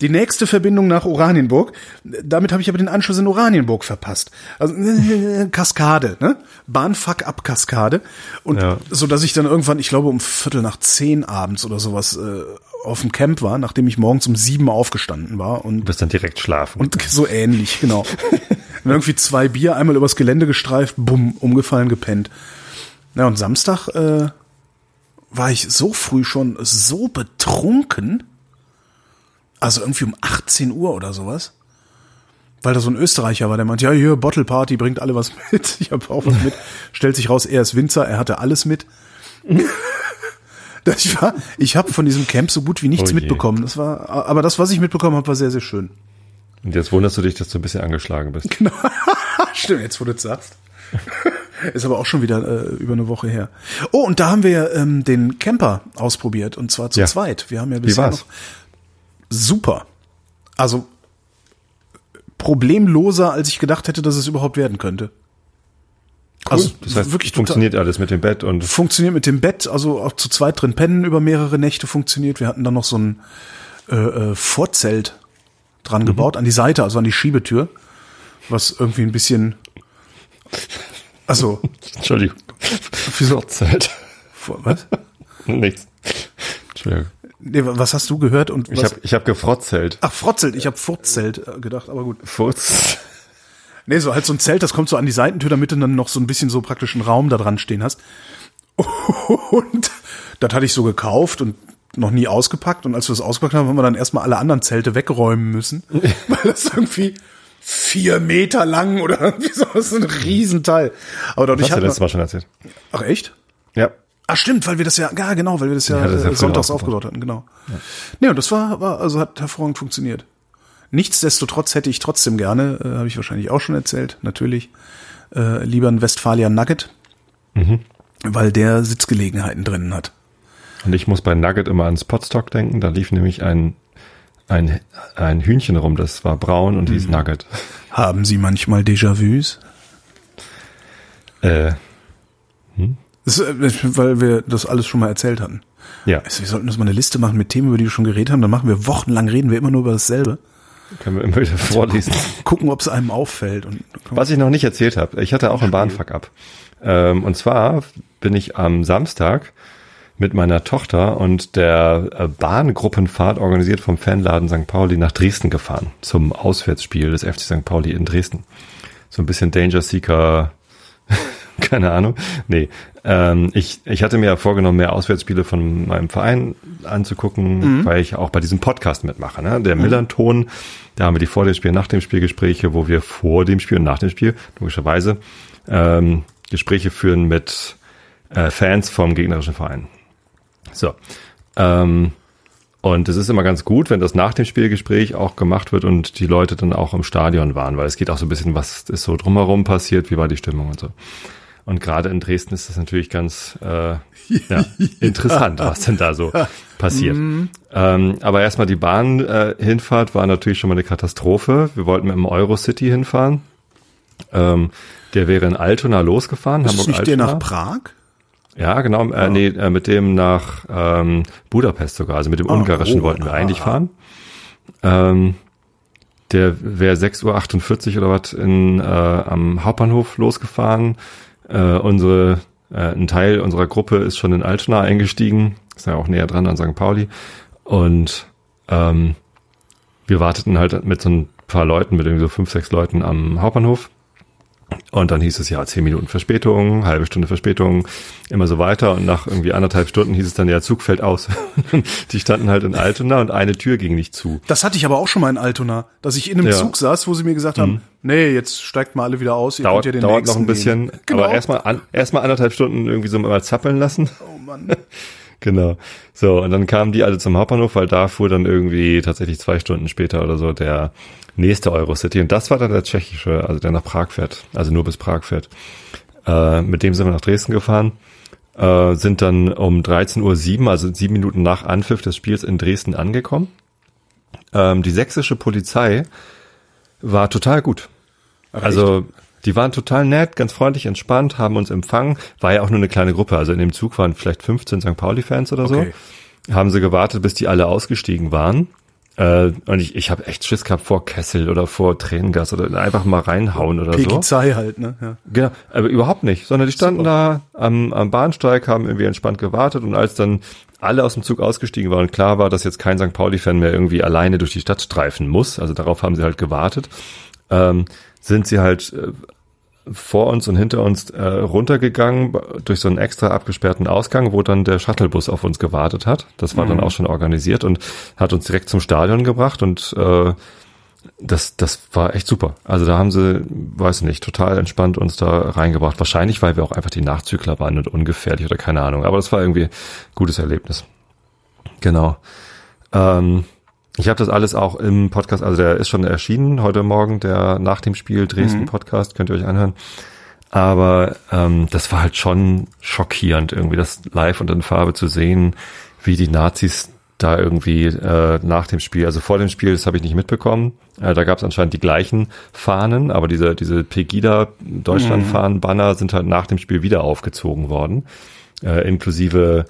Die nächste Verbindung nach Oranienburg, damit habe ich aber den Anschluss in Oranienburg verpasst. Also äh, Kaskade, ne? Bahnfuck ab Kaskade. Und
Ja.
so dass ich dann irgendwann, ich glaube um Viertel nach zehn abends oder sowas äh, auf dem Camp war, nachdem ich morgens um sieben aufgestanden war und
Du bist dann direkt schlafen.
und so ähnlich, genau. Und irgendwie zwei Bier, einmal übers Gelände gestreift, bumm, umgefallen, gepennt. Na und Samstag äh, war ich so früh schon so betrunken, also irgendwie um 18 Uhr oder sowas, weil da so ein Österreicher war, der meinte, ja, hier, Bottle Party, bringt alle was mit. Ich habe auch was mit. Stellt sich raus, er ist Winzer, er hatte alles mit. Das ich war, ich habe von diesem Camp so gut wie nichts
Oh
mitbekommen. Das war, aber das, was ich mitbekommen habe, war sehr, sehr schön.
Und jetzt wunderst du dich, dass du ein bisschen angeschlagen bist.
Stimmt, jetzt wo du es sagst. Ist aber auch schon wieder äh, über eine Woche her. Oh, und da haben wir ähm, den Camper ausprobiert und zwar zu
Ja.
zweit. Wir haben ja bisher noch super. Also problemloser, als ich gedacht hätte, dass es überhaupt werden könnte. Also
das heißt,
wirklich total-
funktioniert alles mit dem Bett und
funktioniert mit dem Bett, also auch zu zweit drin pennen über mehrere Nächte funktioniert. Wir hatten dann noch so ein äh, äh, Vorzelt dran gebaut, an die Seite, also an die Schiebetür, was irgendwie ein bisschen, also,
Entschuldigung.
wieso,
Zeit.
Vor- was?
Nichts. Entschuldigung.
Nee, was hast du gehört? Und
Ich
was?
habe ich hab gefrotzelt.
Ach, Frotzelt. Ich habe Furzzelt äh, gedacht, aber gut.
Furz.
Nee, so halt so ein Zelt, das kommt so an die Seitentür, damit du dann noch so ein bisschen so praktisch einen Raum da dran stehen hast. Und das hatte ich so gekauft und noch nie ausgepackt. Und als wir das ausgepackt haben, haben wir dann erstmal alle anderen Zelte wegräumen müssen. weil das irgendwie vier Meter lang oder irgendwie so, das ist ein Riesenteil. Aber
Das
dadurch
hast du
hat
letztes Mal schon erzählt.
ach echt?
Ja.
Ach stimmt, weil wir das ja, ja genau, weil wir das ja,
Ja, das ja
äh, sonntags aufgebaut hatten, genau. Nee, und das war, war, also hat hervorragend funktioniert. Nichtsdestotrotz hätte ich trotzdem gerne, äh, habe ich wahrscheinlich auch schon erzählt, natürlich, äh, lieber einen Westfalia Nugget, weil der Sitzgelegenheiten drinnen hat.
Und ich muss bei Nugget immer ans Potstock denken. Da lief nämlich ein, ein, ein Hühnchen rum, das war braun und hieß Nugget.
Haben Sie manchmal Déjà-vus?
Äh,
Das, äh, weil wir das alles schon mal erzählt hatten.
ja,
Also wir sollten uns mal eine Liste machen mit Themen, über die wir schon geredet haben. Dann machen wir wochenlang, reden wir immer nur über dasselbe.
können wir immer wieder vorlesen.
Gucken, ob es einem auffällt. Und
Was ich noch nicht erzählt habe, ich hatte auch einen Bahnfuck ab. Ähm, und zwar bin ich am Samstag mit meiner Tochter und der äh, Bahngruppenfahrt organisiert vom Fanladen St. Pauli nach Dresden gefahren zum Auswärtsspiel des FC St. Pauli in Dresden. So ein bisschen Danger Seeker, keine Ahnung. Nee, ähm, ich, ich hatte mir ja vorgenommen, mehr Auswärtsspiele von meinem Verein anzugucken, weil ich auch bei diesem Podcast mitmache. Ne? Der Millanton, da haben wir die vor dem Spiel, nach dem Spiel Gespräche, wo wir vor dem Spiel und nach dem Spiel, logischerweise, ähm, Gespräche führen mit äh, Fans vom gegnerischen Verein. So. Ähm, und es ist immer ganz gut, wenn das nach dem Spielgespräch auch gemacht wird und die Leute dann auch im Stadion waren, weil es geht auch so ein bisschen, was ist so drumherum passiert, wie war die Stimmung und so. Und gerade in Dresden ist das natürlich ganz äh, ja, interessant, was denn da so passiert. Ähm, aber erstmal die Bahnhinfahrt äh, war natürlich schon mal eine Katastrophe. Wir wollten mit dem Eurocity hinfahren. Ähm, der wäre in Altona losgefahren.
ist es nicht der
Hamburg-Altona.
nach Prag?
Ja, genau. Äh, nee, äh, mit dem nach ähm, Budapest sogar. Also mit dem ungarischen
oh,
wollten wir
ah,
eigentlich
ah.
fahren. Ähm, der wäre 6.48 Uhr oder was in, äh, am Hauptbahnhof losgefahren. Äh, unsere, äh, ein Teil unserer Gruppe ist schon in Altona eingestiegen. Ist ja auch näher dran an St. Pauli. Und ähm, wir warteten halt mit so ein paar Leuten, mit irgendwie so fünf, sechs Leuten am Hauptbahnhof. Und dann hieß es ja zehn Minuten Verspätung, halbe Stunde Verspätung, immer so weiter. Und nach irgendwie anderthalb Stunden hieß es dann, ja, Zug fällt aus. Die standen halt in Altona und eine Tür ging nicht zu.
Das hatte ich aber auch schon mal in Altona, dass ich in einem
Ja.
Zug saß, wo sie mir gesagt haben, nee, jetzt steigt mal alle wieder aus, ihr
Dauert,
könnt ja den
dauert noch ein bisschen,
nehmen. Genau.
aber erstmal an, erstmal anderthalb Stunden irgendwie so mal zappeln lassen.
Oh Mann.
Genau. So, und dann kamen die alle zum Hauptbahnhof, weil da fuhr dann irgendwie tatsächlich zwei Stunden später oder so der nächste Eurocity. Und das war dann der tschechische, also der nach Prag fährt, also nur bis Prag fährt. Äh, mit dem sind wir nach Dresden gefahren, äh, sind dann um 13.07 Uhr, also sieben Minuten nach Anpfiff des Spiels in Dresden angekommen. Ähm, die sächsische Polizei war total gut. Also die waren total nett, ganz freundlich, entspannt, haben uns empfangen. War ja auch nur eine kleine Gruppe. Also in dem Zug waren vielleicht 15 St. Pauli-Fans oder
Okay.
so. Haben sie gewartet, bis die alle ausgestiegen waren. Äh, und ich, ich habe echt Schiss gehabt vor Kessel oder vor Tränengas oder einfach mal reinhauen oder so.
Pekizei halt, ne? Ja.
Genau, aber überhaupt nicht, sondern die standen da am, am Bahnsteig, haben irgendwie entspannt gewartet und als dann alle aus dem Zug ausgestiegen waren und klar war, dass jetzt kein St. Pauli-Fan mehr irgendwie alleine durch die Stadt streifen muss, also darauf haben sie halt gewartet, ähm, sind sie halt äh, vor uns und hinter uns äh, runtergegangen durch so einen extra abgesperrten Ausgang, wo dann der Shuttlebus auf uns gewartet hat. Das war dann auch schon organisiert und hat uns direkt zum Stadion gebracht und äh, das, das war echt super. Also da haben sie, weiß nicht, total entspannt uns da reingebracht. Wahrscheinlich, weil wir auch einfach die Nachzügler waren und ungefährlich oder keine Ahnung. Aber das war irgendwie ein gutes Erlebnis. Genau. Ähm, ich habe das alles auch im Podcast, also der ist schon erschienen heute Morgen, der nach dem Spiel Dresden Podcast, könnt ihr euch anhören. Aber ähm, das war halt schon schockierend, irgendwie das live und in Farbe zu sehen, wie die Nazis da irgendwie äh, nach dem Spiel, also vor dem Spiel, das habe ich nicht mitbekommen. Äh, da gab es anscheinend die gleichen Fahnen, aber diese diese Pegida Deutschland Fahnen Banner sind halt nach dem Spiel wieder aufgezogen worden, äh, inklusive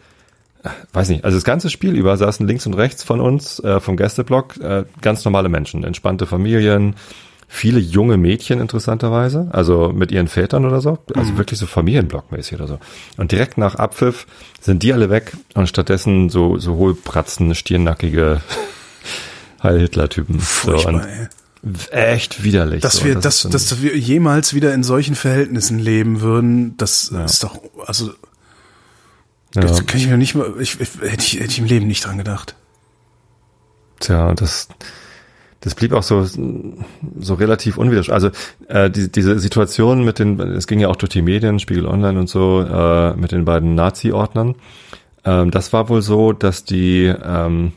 weiß nicht, also das ganze Spiel über saßen links und rechts von uns, äh, vom Gästeblock, äh, ganz normale Menschen, entspannte Familien, viele junge Mädchen interessanterweise, also mit ihren Vätern oder so, also mhm. wirklich so Familienblockmäßig oder so. Und direkt nach Abpfiff sind die alle weg und stattdessen so, so hohlpratzen, stirnnackige Heil-Hitler-Typen. So, und echt widerlich.
Dass
so.
wir, das dass, dass wir jemals wieder in solchen Verhältnissen leben würden, das ja. ist doch, also, ja. das kann ich mir nicht mal, ich, ich, hätte ich, hätte ich im Leben nicht dran gedacht.
Tja, das, das blieb auch so so relativ unwiderstehlich. Also äh, die, diese Situation mit den, es ging ja auch durch die Medien, Spiegel Online und so, äh, mit den beiden Nazi-Ordnern. Ähm, das war wohl so, dass die ähm,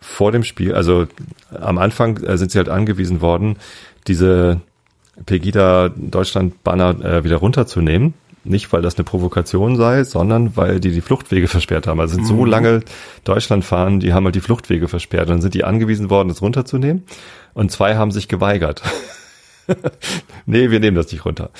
vor dem Spiel, also am Anfang äh, sind sie halt angewiesen worden, diese Pegida Deutschland Banner äh, wieder runterzunehmen nicht, weil das eine Provokation sei, sondern weil die die Fluchtwege versperrt haben. Also sind so mhm. lange Deutschland fahren, die haben halt die Fluchtwege versperrt. Dann sind die angewiesen worden, das runterzunehmen. Und zwei haben sich geweigert. nee, wir nehmen das nicht runter.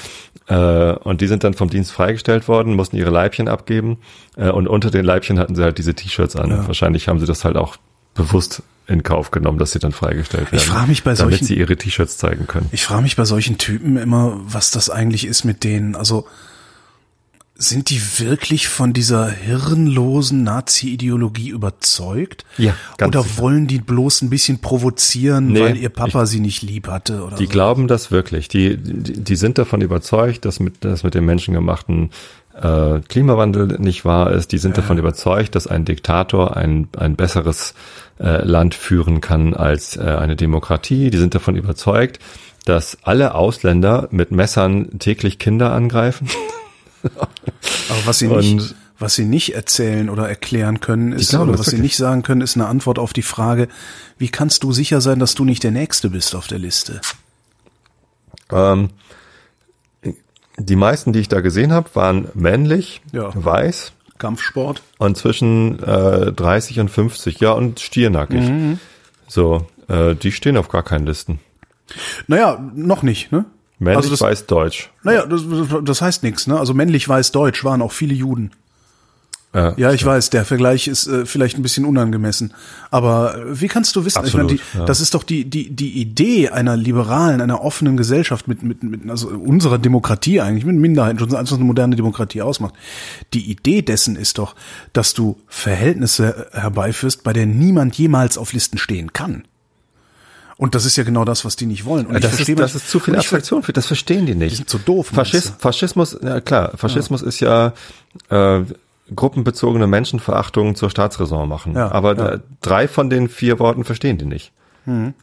Äh, und die sind dann vom Dienst freigestellt worden, mussten ihre Leibchen abgeben. Äh, und unter den Leibchen hatten sie halt diese T-Shirts an. Ja. Wahrscheinlich haben sie das halt auch bewusst in Kauf genommen, dass sie dann freigestellt werden.
Ich frage mich bei
damit
solchen,
sie ihre T-Shirts zeigen können.
Ich frage mich bei solchen Typen immer, was das eigentlich ist mit denen. Also sind die wirklich von dieser hirnlosen Nazi-Ideologie überzeugt?
Ja,
ganz Oder sicher. wollen die bloß ein bisschen provozieren, nee, weil ihr Papa ich, sie nicht lieb hatte? Oder
die so? glauben das wirklich. Die, die, die sind davon überzeugt, dass mit, dass mit dem menschengemachten äh, Klimawandel nicht wahr ist. Die sind ja. davon überzeugt, dass ein Diktator ein, ein besseres äh, Land führen kann als äh, eine Demokratie. Die sind davon überzeugt, dass alle Ausländer mit Messern täglich Kinder angreifen.
Aber was sie nicht, was sie nicht erzählen oder erklären können, ist, glaube, oder was sie nicht sagen können, ist eine Antwort auf die Frage, wie kannst du sicher sein, dass du nicht der Nächste bist auf der Liste?
Ähm, die meisten, die ich da gesehen habe, waren männlich, ja. weiß.
Kampfsport.
Und zwischen äh, 30 und 50, ja, und stiernackig. Mhm. So, äh, die stehen auf gar keinen Listen.
Naja, noch nicht, ne?
Männlich also das, weiß Deutsch.
Naja, das, das heißt nichts, ne? Also männlich weiß Deutsch waren auch viele Juden. Ja, ja ich ja. weiß, der Vergleich ist äh, vielleicht ein bisschen unangemessen. Aber äh, wie kannst du wissen, Absolut, ich meine, die, ja. das ist doch die, die, die Idee einer liberalen, einer offenen Gesellschaft mit, mit, mit also unserer Demokratie eigentlich, mit Minderheiten, schon als eine moderne Demokratie ausmacht. Die Idee dessen ist doch, dass du Verhältnisse herbeiführst, bei der niemand jemals auf Listen stehen kann. Und das ist ja genau das, was die nicht wollen. Und
das, ist, das ist zu viel Abstraktion für, das verstehen die nicht. Die
sind zu doof.
Faschis, Faschismus, ja klar, Faschismus ja. ist ja äh, gruppenbezogene Menschenverachtung zur Staatsräson machen. Ja, Aber ja. drei von den vier Worten verstehen die nicht. Mhm.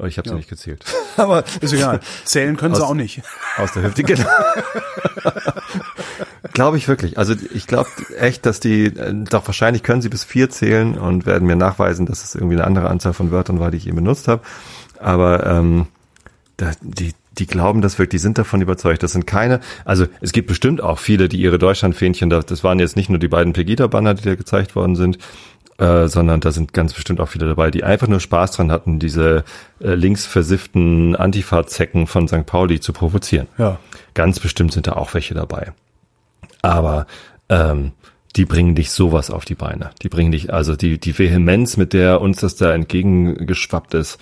Oh, ich habe sie nicht gezählt.
Aber ist egal. Zählen können aus, sie auch nicht.
Aus der Hüfte, genau. glaube ich wirklich. Also ich glaube echt, dass die, äh, doch wahrscheinlich können sie bis vier zählen und werden mir nachweisen, dass es irgendwie eine andere Anzahl von Wörtern war, die ich eben benutzt habe. Aber ähm, da, die, die glauben das wirklich, die sind davon überzeugt. Das sind keine, also es gibt bestimmt auch viele, die ihre Deutschlandfähnchen, das waren jetzt nicht nur die beiden Pegida-Banner, die da gezeigt worden sind, äh, sondern da sind ganz bestimmt auch viele dabei, die einfach nur Spaß dran hatten, diese äh, linksversifften Antifa-Zecken von St. Pauli zu provozieren.
Ja.
Ganz bestimmt sind da auch welche dabei. Aber ähm, die bringen dich sowas auf die Beine. Die bringen dich, also die, die Vehemenz, mit der uns das da entgegengeschwappt ist,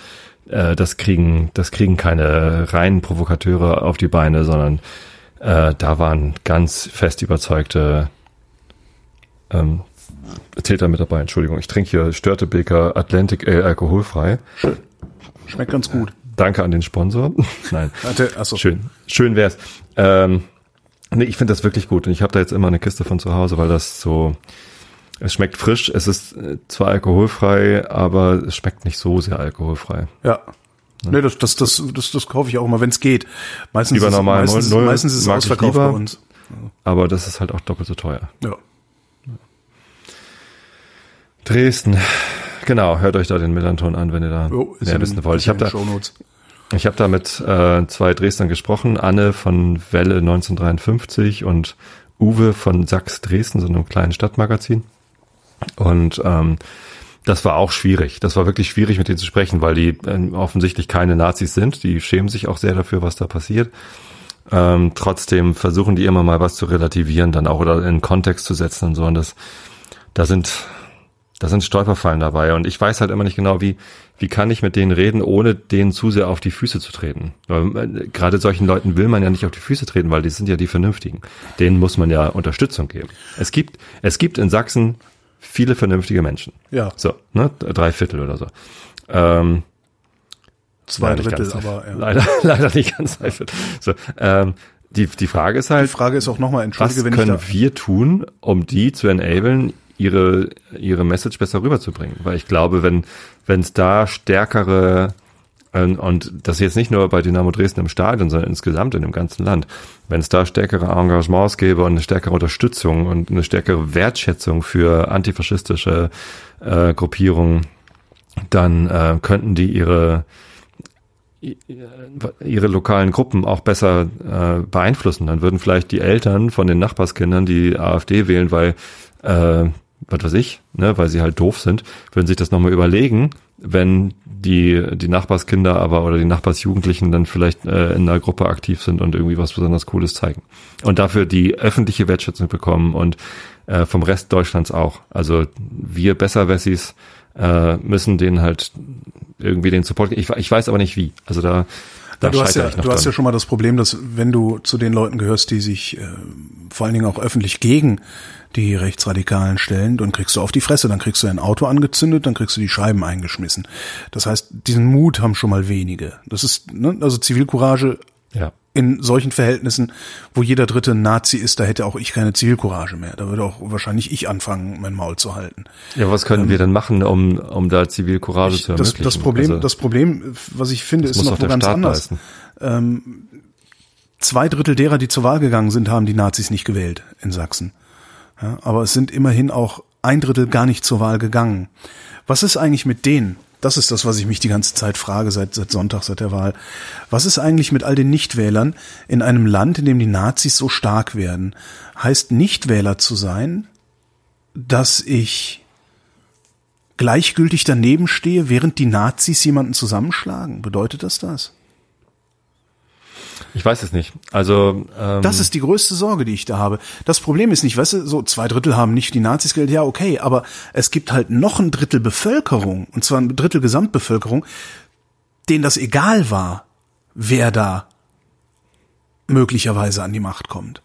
äh, das kriegen, das kriegen keine reinen Provokateure auf die Beine, sondern äh, da waren ganz fest überzeugte ähm, Täter mit dabei. Entschuldigung, ich trinke hier Störtebeker Atlantic Ale alkoholfrei.
Schön. Schmeckt ganz gut.
Danke an den Sponsor. Nein. Achso. Schön. Schön wär's. Ähm, nee, ich finde das wirklich gut. Und ich habe da jetzt immer eine Kiste von zu Hause, weil das so, es schmeckt frisch. Es ist äh, zwar alkoholfrei, aber es schmeckt nicht so sehr alkoholfrei.
Ja. Ne? Nee, das, das, das, das, das kaufe ich auch immer, wenn es geht. Meistens
lieber normal,
ist, meistens,
null,
meistens ist es ausverkauft lieber, bei uns.
Aber das ist halt auch doppelt so teuer.
Ja.
Dresden. Genau, hört euch da den Millanton an, wenn ihr da oh, mehr wissen wollt. Ich habe da, ich habe da mit äh, zwei Dresdnern gesprochen, Anne von Welle 1953 und Uwe von Sachs Dresden, so einem kleinen Stadtmagazin. Und ähm, das war auch schwierig. Das war wirklich schwierig, mit denen zu sprechen, weil die äh, offensichtlich keine Nazis sind. Die schämen sich auch sehr dafür, was da passiert. Ähm, trotzdem versuchen die immer mal was zu relativieren, dann auch oder in Kontext zu setzen und so. Und das, da sind Da sind Stolperfallen dabei und ich weiß halt immer nicht genau, wie, wie kann ich mit denen reden, ohne denen zu sehr auf die Füße zu treten. Weil, äh, gerade solchen Leuten will man ja nicht auf die Füße treten, weil die sind ja die Vernünftigen. Denen muss man ja Unterstützung geben. Es gibt, es gibt in Sachsen viele vernünftige Menschen.
Ja.
So, ne? Drei Viertel oder so. Ähm,
Zwei Drittel,
ganz,
aber ja.
leider, leider nicht ganz drei Viertel. So, ähm, die, die Frage ist
Die
halt,
Frage ist auch nochmal,
was
entschuldige, wenn ich
können
da,
wir tun, um die zu enablen, ihre, ihre Message besser rüberzubringen? Weil ich glaube, wenn wenn es da stärkere ähm, und das jetzt nicht nur bei Dynamo Dresden im Stadion, sondern insgesamt in dem ganzen Land, wenn es da stärkere Engagements gäbe und eine stärkere Unterstützung und eine stärkere Wertschätzung für antifaschistische äh, Gruppierungen, dann äh, könnten die ihre ihre lokalen Gruppen auch besser äh, beeinflussen. Dann würden vielleicht die Eltern von den Nachbarskindern die AfD wählen, weil, äh, was weiß ich, ne, weil sie halt doof sind, würden sich das nochmal überlegen, wenn die, die Nachbarskinder aber oder die Nachbarsjugendlichen dann vielleicht äh, in einer Gruppe aktiv sind und irgendwie was besonders Cooles zeigen. Und dafür die öffentliche Wertschätzung bekommen und äh, vom Rest Deutschlands auch. Also wir Besserwessis äh, müssen denen halt irgendwie den Support. Ich, ich weiß aber nicht wie. Also da, da
du hast ja, du hast ja schon mal das Problem, dass wenn du zu den Leuten gehörst, die sich äh, vor allen Dingen auch öffentlich gegen die Rechtsradikalen stellen, dann kriegst du auf die Fresse, dann kriegst du ein Auto angezündet, dann kriegst du die Scheiben eingeschmissen. Das heißt, diesen Mut haben schon mal wenige. Das ist, ne, also Zivilcourage
ja.
In solchen Verhältnissen, wo jeder dritte ein Nazi ist, da hätte auch ich keine Zivilcourage mehr. Da würde auch wahrscheinlich ich anfangen, mein Maul zu halten.
ja, was können wir denn machen, um, um da Zivilcourage zu
Ähm, Das,
ermöglichen?
das Problem,
Also,
das Problem, was ich finde, ist noch wo ganz
Staat
anders.
leisten.
Zwei Drittel derer, die zur Wahl gegangen sind, haben die Nazis nicht gewählt in Sachsen. Ja, aber es sind immerhin auch ein Drittel gar nicht zur Wahl gegangen. Was ist eigentlich mit denen? Das ist das, was ich mich die ganze Zeit frage, seit, seit Sonntag, seit der Wahl. Was ist eigentlich mit all den Nichtwählern in einem Land, in dem die Nazis so stark werden? Heißt Nichtwähler zu sein, dass ich gleichgültig daneben stehe, während die Nazis jemanden zusammenschlagen? Bedeutet das das?
Ich weiß es nicht. Also ähm,
Das ist die größte Sorge, die ich da habe. Das Problem ist nicht, weißt du, so zwei Drittel haben nicht die Nazis gewählt, ja okay, aber es gibt halt noch ein Drittel Bevölkerung, und zwar ein Drittel Gesamtbevölkerung, denen das egal war, wer da möglicherweise an die Macht kommt.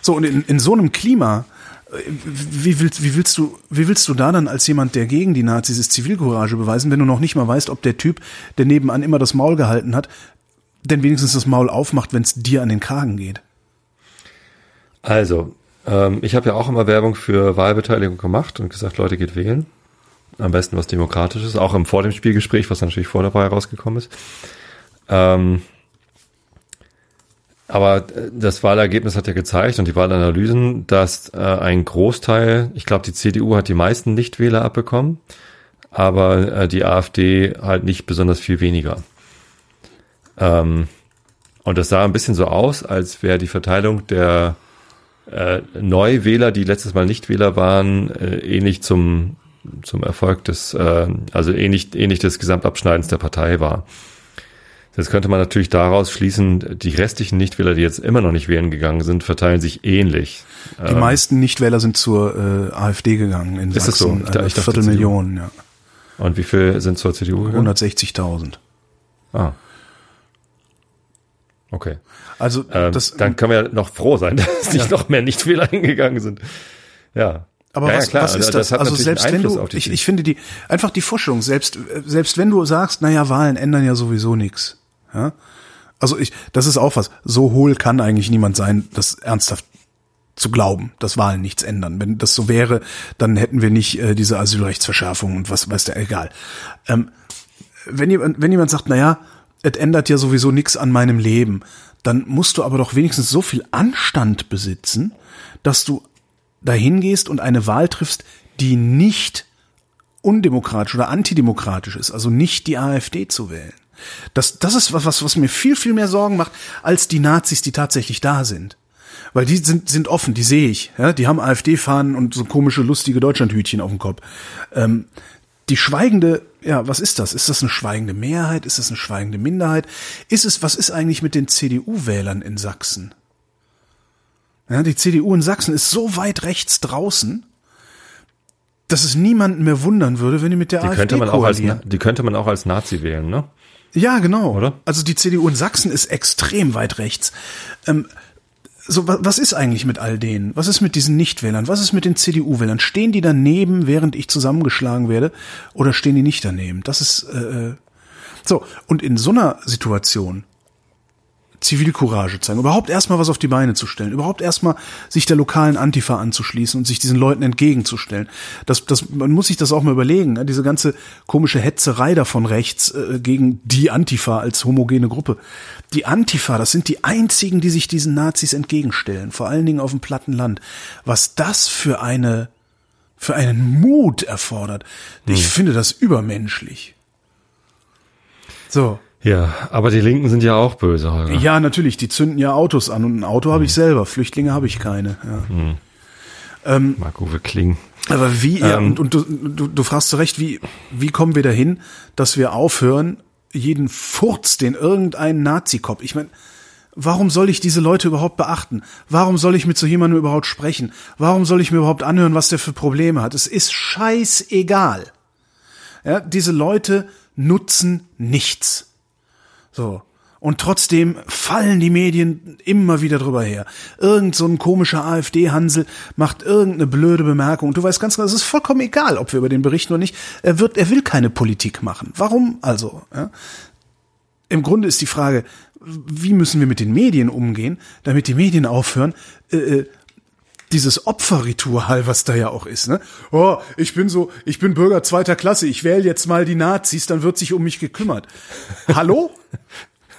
So, und in, in so einem Klima, äh, wie willst, wie willst du, wie willst du da dann als jemand, der gegen die Nazis ist, Zivilcourage beweisen, wenn du noch nicht mal weißt, ob der Typ, der nebenan immer das Maul gehalten hat, denn wenigstens das Maul aufmacht, wenn es dir an den Kragen geht.
Also, ähm, ich habe ja auch immer Werbung für Wahlbeteiligung gemacht und gesagt, Leute, geht wählen. Am besten was Demokratisches, auch im vor dem Spielgespräch, was natürlich vor der Wahl rausgekommen ist. Ähm, aber äh, das Wahlergebnis hat ja gezeigt und die Wahlanalysen, dass äh, ein Großteil, ich glaube, die CDU hat die meisten Nichtwähler abbekommen, aber äh, die AfD halt nicht besonders viel weniger. Ähm, und das sah ein bisschen so aus, als wäre die Verteilung der äh, Neuwähler, die letztes Mal Nichtwähler waren, äh, ähnlich zum, zum Erfolg des, äh, also ähnlich, ähnlich des Gesamtabschneidens der Partei war. Jetzt könnte man natürlich daraus schließen, die restlichen Nichtwähler, die jetzt immer noch nicht wählen gegangen sind, verteilen sich ähnlich.
Die meisten Nichtwähler sind zur äh, AfD gegangen in
Ist das so?
Sachsen.
Ich
Eine
ich dachte
Viertelmillion, ja.
Und wie viel sind zur CDU gegangen?
160.000.
Ah. Okay.
Also
Ähm,
das,
dann können wir noch froh sein, dass nicht noch mehr Nichtwähler hingegangen sind. Ja.
Aber
ja,
was,
ja, klar.
was ist das?
hat
also selbst wenn du, ich, ich finde die einfach die Vorstellung, selbst selbst wenn du sagst, naja, Wahlen ändern ja sowieso nichts. Ja? Also ich, das ist auch was. So hohl kann eigentlich niemand sein, das ernsthaft zu glauben, dass Wahlen nichts ändern. Wenn das so wäre, dann hätten wir nicht äh, diese Asylrechtsverschärfung und was weiß der, egal. Ähm, wenn jemand, wenn jemand sagt, naja, es ändert ja sowieso nichts an meinem Leben, dann musst du aber doch wenigstens so viel Anstand besitzen, dass du dahin gehst und eine Wahl triffst, die nicht undemokratisch oder antidemokratisch ist, also nicht die AfD zu wählen. Das, das ist was, was, was mir viel, viel mehr Sorgen macht, als die Nazis, die tatsächlich da sind. Weil die sind, sind offen, die sehe ich. Ja? Die haben AfD-Fahnen und so komische, lustige Deutschlandhütchen auf dem Kopf. Ähm, die schweigende, ja, was ist das? Ist das eine schweigende Mehrheit? Ist das eine schweigende Minderheit? Ist es, was ist eigentlich mit den CDU-Wählern in Sachsen? Ja, die CDU in Sachsen ist so weit rechts draußen, dass es niemanden mehr wundern würde, wenn die mit der
Die
AfD
könnte man auch als,
koalieren.
die könnte man auch als Nazi wählen, ne?
Ja, genau.
Oder?
Also die CDU in Sachsen ist extrem weit rechts. Ähm, so, wa- was ist eigentlich mit all denen? Was ist mit diesen Nichtwählern? Was ist mit den CDU-Wählern? Stehen die daneben, während ich zusammengeschlagen werde, oder stehen die nicht daneben? Das ist äh, äh, so. Und in so einer Situation Zivilcourage zeigen, überhaupt erstmal was auf die Beine zu stellen, überhaupt erstmal sich der lokalen Antifa anzuschließen und sich diesen Leuten entgegenzustellen. Das, das, man muss sich das auch mal überlegen, ne? diese ganze komische Hetzerei da von rechts äh, gegen die Antifa als homogene Gruppe. Die Antifa, das sind die einzigen, die sich diesen Nazis entgegenstellen, vor allen Dingen auf dem platten Land. Was das für eine, für einen Mut erfordert, ich finde das übermenschlich. So.
Ja, aber die Linken sind ja auch böse, Holger.
Ja, natürlich, die zünden ja Autos an und ein Auto habe ich selber, Flüchtlinge habe ich keine. Ja.
Marc-Uwe Kling.
Aber wie, ja,
Ähm.
und, und du, du, du fragst zu Recht, wie, wie kommen wir dahin, dass wir aufhören, jeden Furz, den irgendein Nazi-Kopf, ich meine, warum soll ich diese Leute überhaupt beachten? Warum soll ich mit so jemandem überhaupt sprechen? Warum soll ich mir überhaupt anhören, was der für Probleme hat? Es ist scheißegal. Ja, diese Leute nutzen nichts. So. Und trotzdem fallen die Medien immer wieder drüber her. Irgend so ein komischer AfD-Hansel macht irgendeine blöde Bemerkung. Und du weißt ganz genau, es ist vollkommen egal, ob wir über den berichten oder nicht. Er wird, er will keine Politik machen. Warum also? Ja? Im Grunde ist die Frage, wie müssen wir mit den Medien umgehen, damit die Medien aufhören, äh, äh, dieses Opferritual, was da ja auch ist, ne? Oh, ich bin so, ich bin Bürger zweiter Klasse, ich wähle jetzt mal die Nazis, dann wird sich um mich gekümmert. Hallo?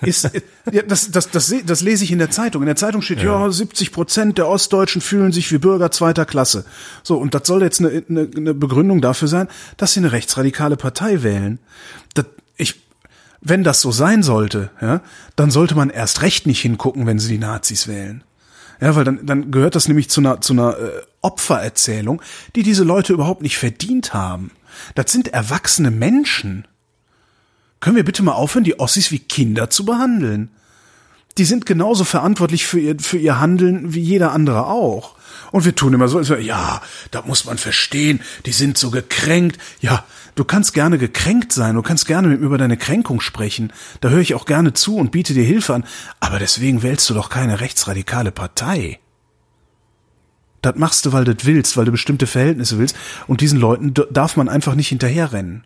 Ist, ja, das, das, das, das lese ich in der Zeitung. In der Zeitung steht, ja, 70 Prozent der Ostdeutschen fühlen sich wie Bürger zweiter Klasse. So, und das soll jetzt eine, eine, eine Begründung dafür sein, dass sie eine rechtsradikale Partei wählen. Das, ich, wenn das so sein sollte, ja, dann sollte man erst recht nicht hingucken, wenn sie die Nazis wählen. Ja, weil dann, dann gehört das nämlich zu einer, zu einer äh, Opfererzählung, die diese Leute überhaupt nicht verdient haben. Das sind erwachsene Menschen. Können wir bitte mal aufhören, die Ossis wie Kinder zu behandeln? Die sind genauso verantwortlich für ihr, für ihr Handeln wie jeder andere auch. Und wir tun immer so, als wir, ja, da muss man verstehen, die sind so gekränkt. Ja, du kannst gerne gekränkt sein, du kannst gerne mit mir über deine Kränkung sprechen. Da höre ich auch gerne zu und biete dir Hilfe an. Aber deswegen wählst du doch keine rechtsradikale Partei. Das machst du, weil du willst, weil du bestimmte Verhältnisse willst. Und diesen Leuten darf man einfach nicht hinterherrennen.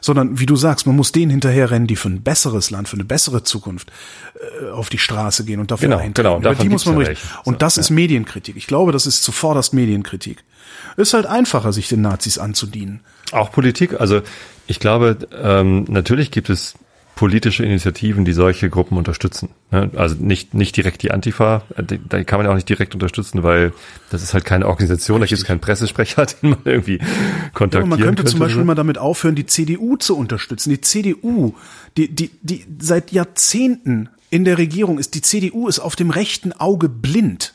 Sondern, wie du sagst, man muss denen hinterherrennen, die für ein besseres Land, für eine bessere Zukunft äh, auf die Straße gehen und dafür
Genau,
eintreten.
genau,
Über
davon
die muss man
ja welche.
Und
So,
das ist Medienkritik. Ich glaube, das ist zuvorderst Medienkritik. Ist halt einfacher, sich den Nazis anzudienen.
Auch Politik, also ich glaube, ähm, natürlich gibt es politische Initiativen, die solche Gruppen unterstützen. Ne? Also nicht, nicht direkt die Antifa, da kann man ja auch nicht direkt unterstützen, weil das ist halt keine Organisation, da gibt es keinen Pressesprecher, den man irgendwie
Ja,
kontaktieren
aber man könnte zum Beispiel
ne?
mal damit aufhören, die CDU zu unterstützen. Die CDU, die, die, die seit Jahrzehnten in der Regierung ist, die CDU ist auf dem rechten Auge blind.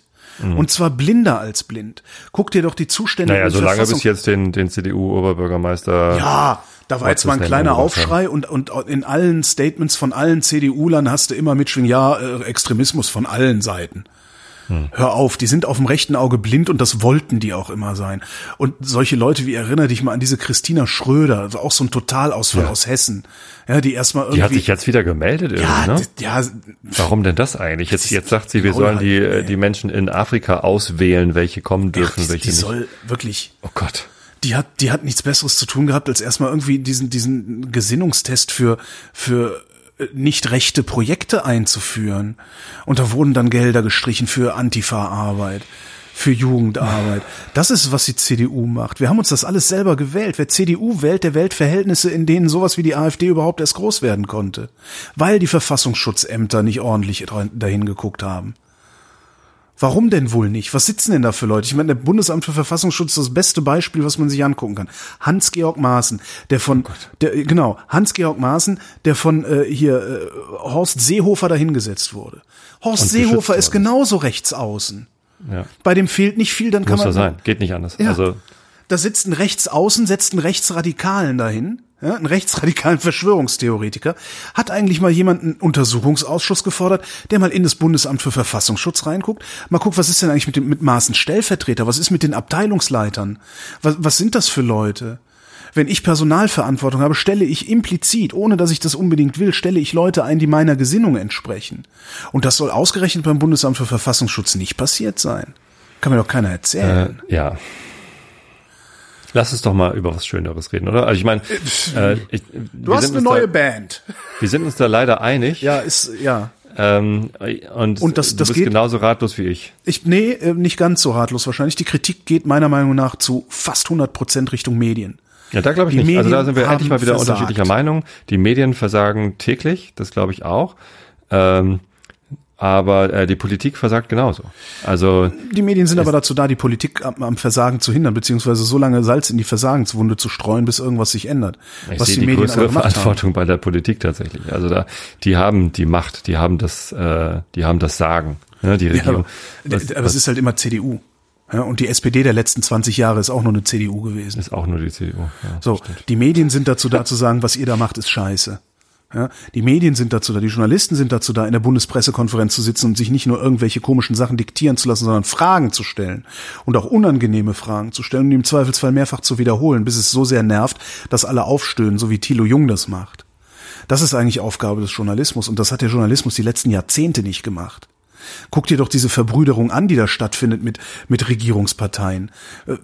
Und zwar blinder als blind. Guck dir doch die Zustände
Naja,
in
solange
Verfassung-
bis jetzt den, den CDU-Oberbürgermeister
Ja, da war jetzt mal ein kleiner Aufschrei und, und in allen Statements von allen CDU-Lern hast du immer mitschwingen, ja, äh, Extremismus von allen Seiten. Hör auf, die sind auf dem rechten Auge blind und das wollten die auch immer sein. Und solche Leute wie erinnere dich mal an diese Christina Schröder, also auch so ein Totalausfall aus Hessen, ja, die erstmal irgendwie
Die hat sich jetzt wieder gemeldet irgendwie,
ja,
ne?
d- ja,
Warum denn das eigentlich? Jetzt, jetzt sagt sie, wir sollen die, äh, die Menschen in Afrika auswählen, welche kommen dürfen,
die,
welche
die
nicht.
soll wirklich
oh Gott.
Die hat, die hat nichts Besseres zu tun gehabt, als erstmal irgendwie diesen, diesen Gesinnungstest für, für äh, nicht rechte Projekte einzuführen. Und da wurden dann Gelder gestrichen für Antifa-Arbeit, für Jugendarbeit. Das ist, was die CDU macht. Wir haben uns das alles selber gewählt. Wer CDU wählt, der wählt Verhältnisse, in denen sowas wie die AfD überhaupt erst groß werden konnte. Weil die Verfassungsschutzämter nicht ordentlich dahin geguckt haben. Warum denn wohl nicht? Was sitzen denn da für Leute? Ich meine, der Bundesamt für Verfassungsschutz ist das beste Beispiel, was man sich angucken kann. Hans-Georg Maaßen, der von, der, genau, Hans-Georg Maaßen, der von äh, hier äh, Horst Seehofer dahingesetzt wurde. Horst
Und
Seehofer ist genauso rechts außen.
Ja.
Bei dem fehlt nicht viel, dann kann
Muss
man
so sein. Geht nicht anders.
Ja.
Also,
da sitzt ein Rechtsaußen, setzt einen Rechtsradikalen dahin, ja, einen rechtsradikalen Verschwörungstheoretiker, hat eigentlich mal jemand einen Untersuchungsausschuss gefordert, der mal in das Bundesamt für Verfassungsschutz reinguckt, mal guckt, was ist denn eigentlich mit dem mit Maßen Stellvertreter, was ist mit den Abteilungsleitern, was, was sind das für Leute? Wenn ich Personalverantwortung habe, stelle ich implizit, ohne dass ich das unbedingt will, stelle ich Leute ein, die meiner Gesinnung entsprechen. Und das soll ausgerechnet beim Bundesamt für Verfassungsschutz nicht passiert sein. Kann mir doch keiner erzählen.
Äh, ja. Lass uns doch mal über was Schöneres reden, oder? Also ich meine, äh, ich,
du hast eine neue
da,
Band.
Wir sind uns da leider einig.
Ja, ist ja.
Ähm, und,
und das,
du
das
bist
geht,
genauso ratlos wie ich.
Ich nee, äh, nicht ganz so ratlos wahrscheinlich. Die Kritik geht meiner Meinung nach zu fast 100 Prozent Richtung Medien.
Ja, da glaube ich
Die
nicht. also da sind wir
Medien
endlich mal wieder
versagt.
unterschiedlicher Meinung. Die Medien versagen täglich, das glaube ich auch. Ähm, aber äh, die Politik versagt genauso. Also
Die Medien sind aber dazu da, die Politik am, am Versagen zu hindern, beziehungsweise so lange Salz in die Versagenswunde zu streuen, bis irgendwas sich ändert.
ich
was
sehe
die
die,
Medien
größere
gemacht haben.
Verantwortung bei der Politik tatsächlich. Also da, die haben die Macht, die haben das, äh, die haben das Sagen. Ne, die
Ja,
Regierung.
aber,
was,
aber es ist halt immer CDU. Ja, und die SPD der letzten 20 Jahre ist auch nur eine CDU gewesen.
ist auch nur die CDU. Ja,
So,
stimmt.
die Medien sind dazu da zu sagen, was ihr da macht, ist scheiße. Ja, die Medien sind dazu da, die Journalisten sind dazu da, in der Bundespressekonferenz zu sitzen und sich nicht nur irgendwelche komischen Sachen diktieren zu lassen, sondern Fragen zu stellen und auch unangenehme Fragen zu stellen und im Zweifelsfall mehrfach zu wiederholen, bis es so sehr nervt, dass alle aufstöhnen, so wie Thilo Jung das macht. Das ist eigentlich Aufgabe des Journalismus und das hat der Journalismus die letzten Jahrzehnte nicht gemacht. Guck dir doch diese Verbrüderung an, die da stattfindet mit, mit Regierungsparteien. Äh,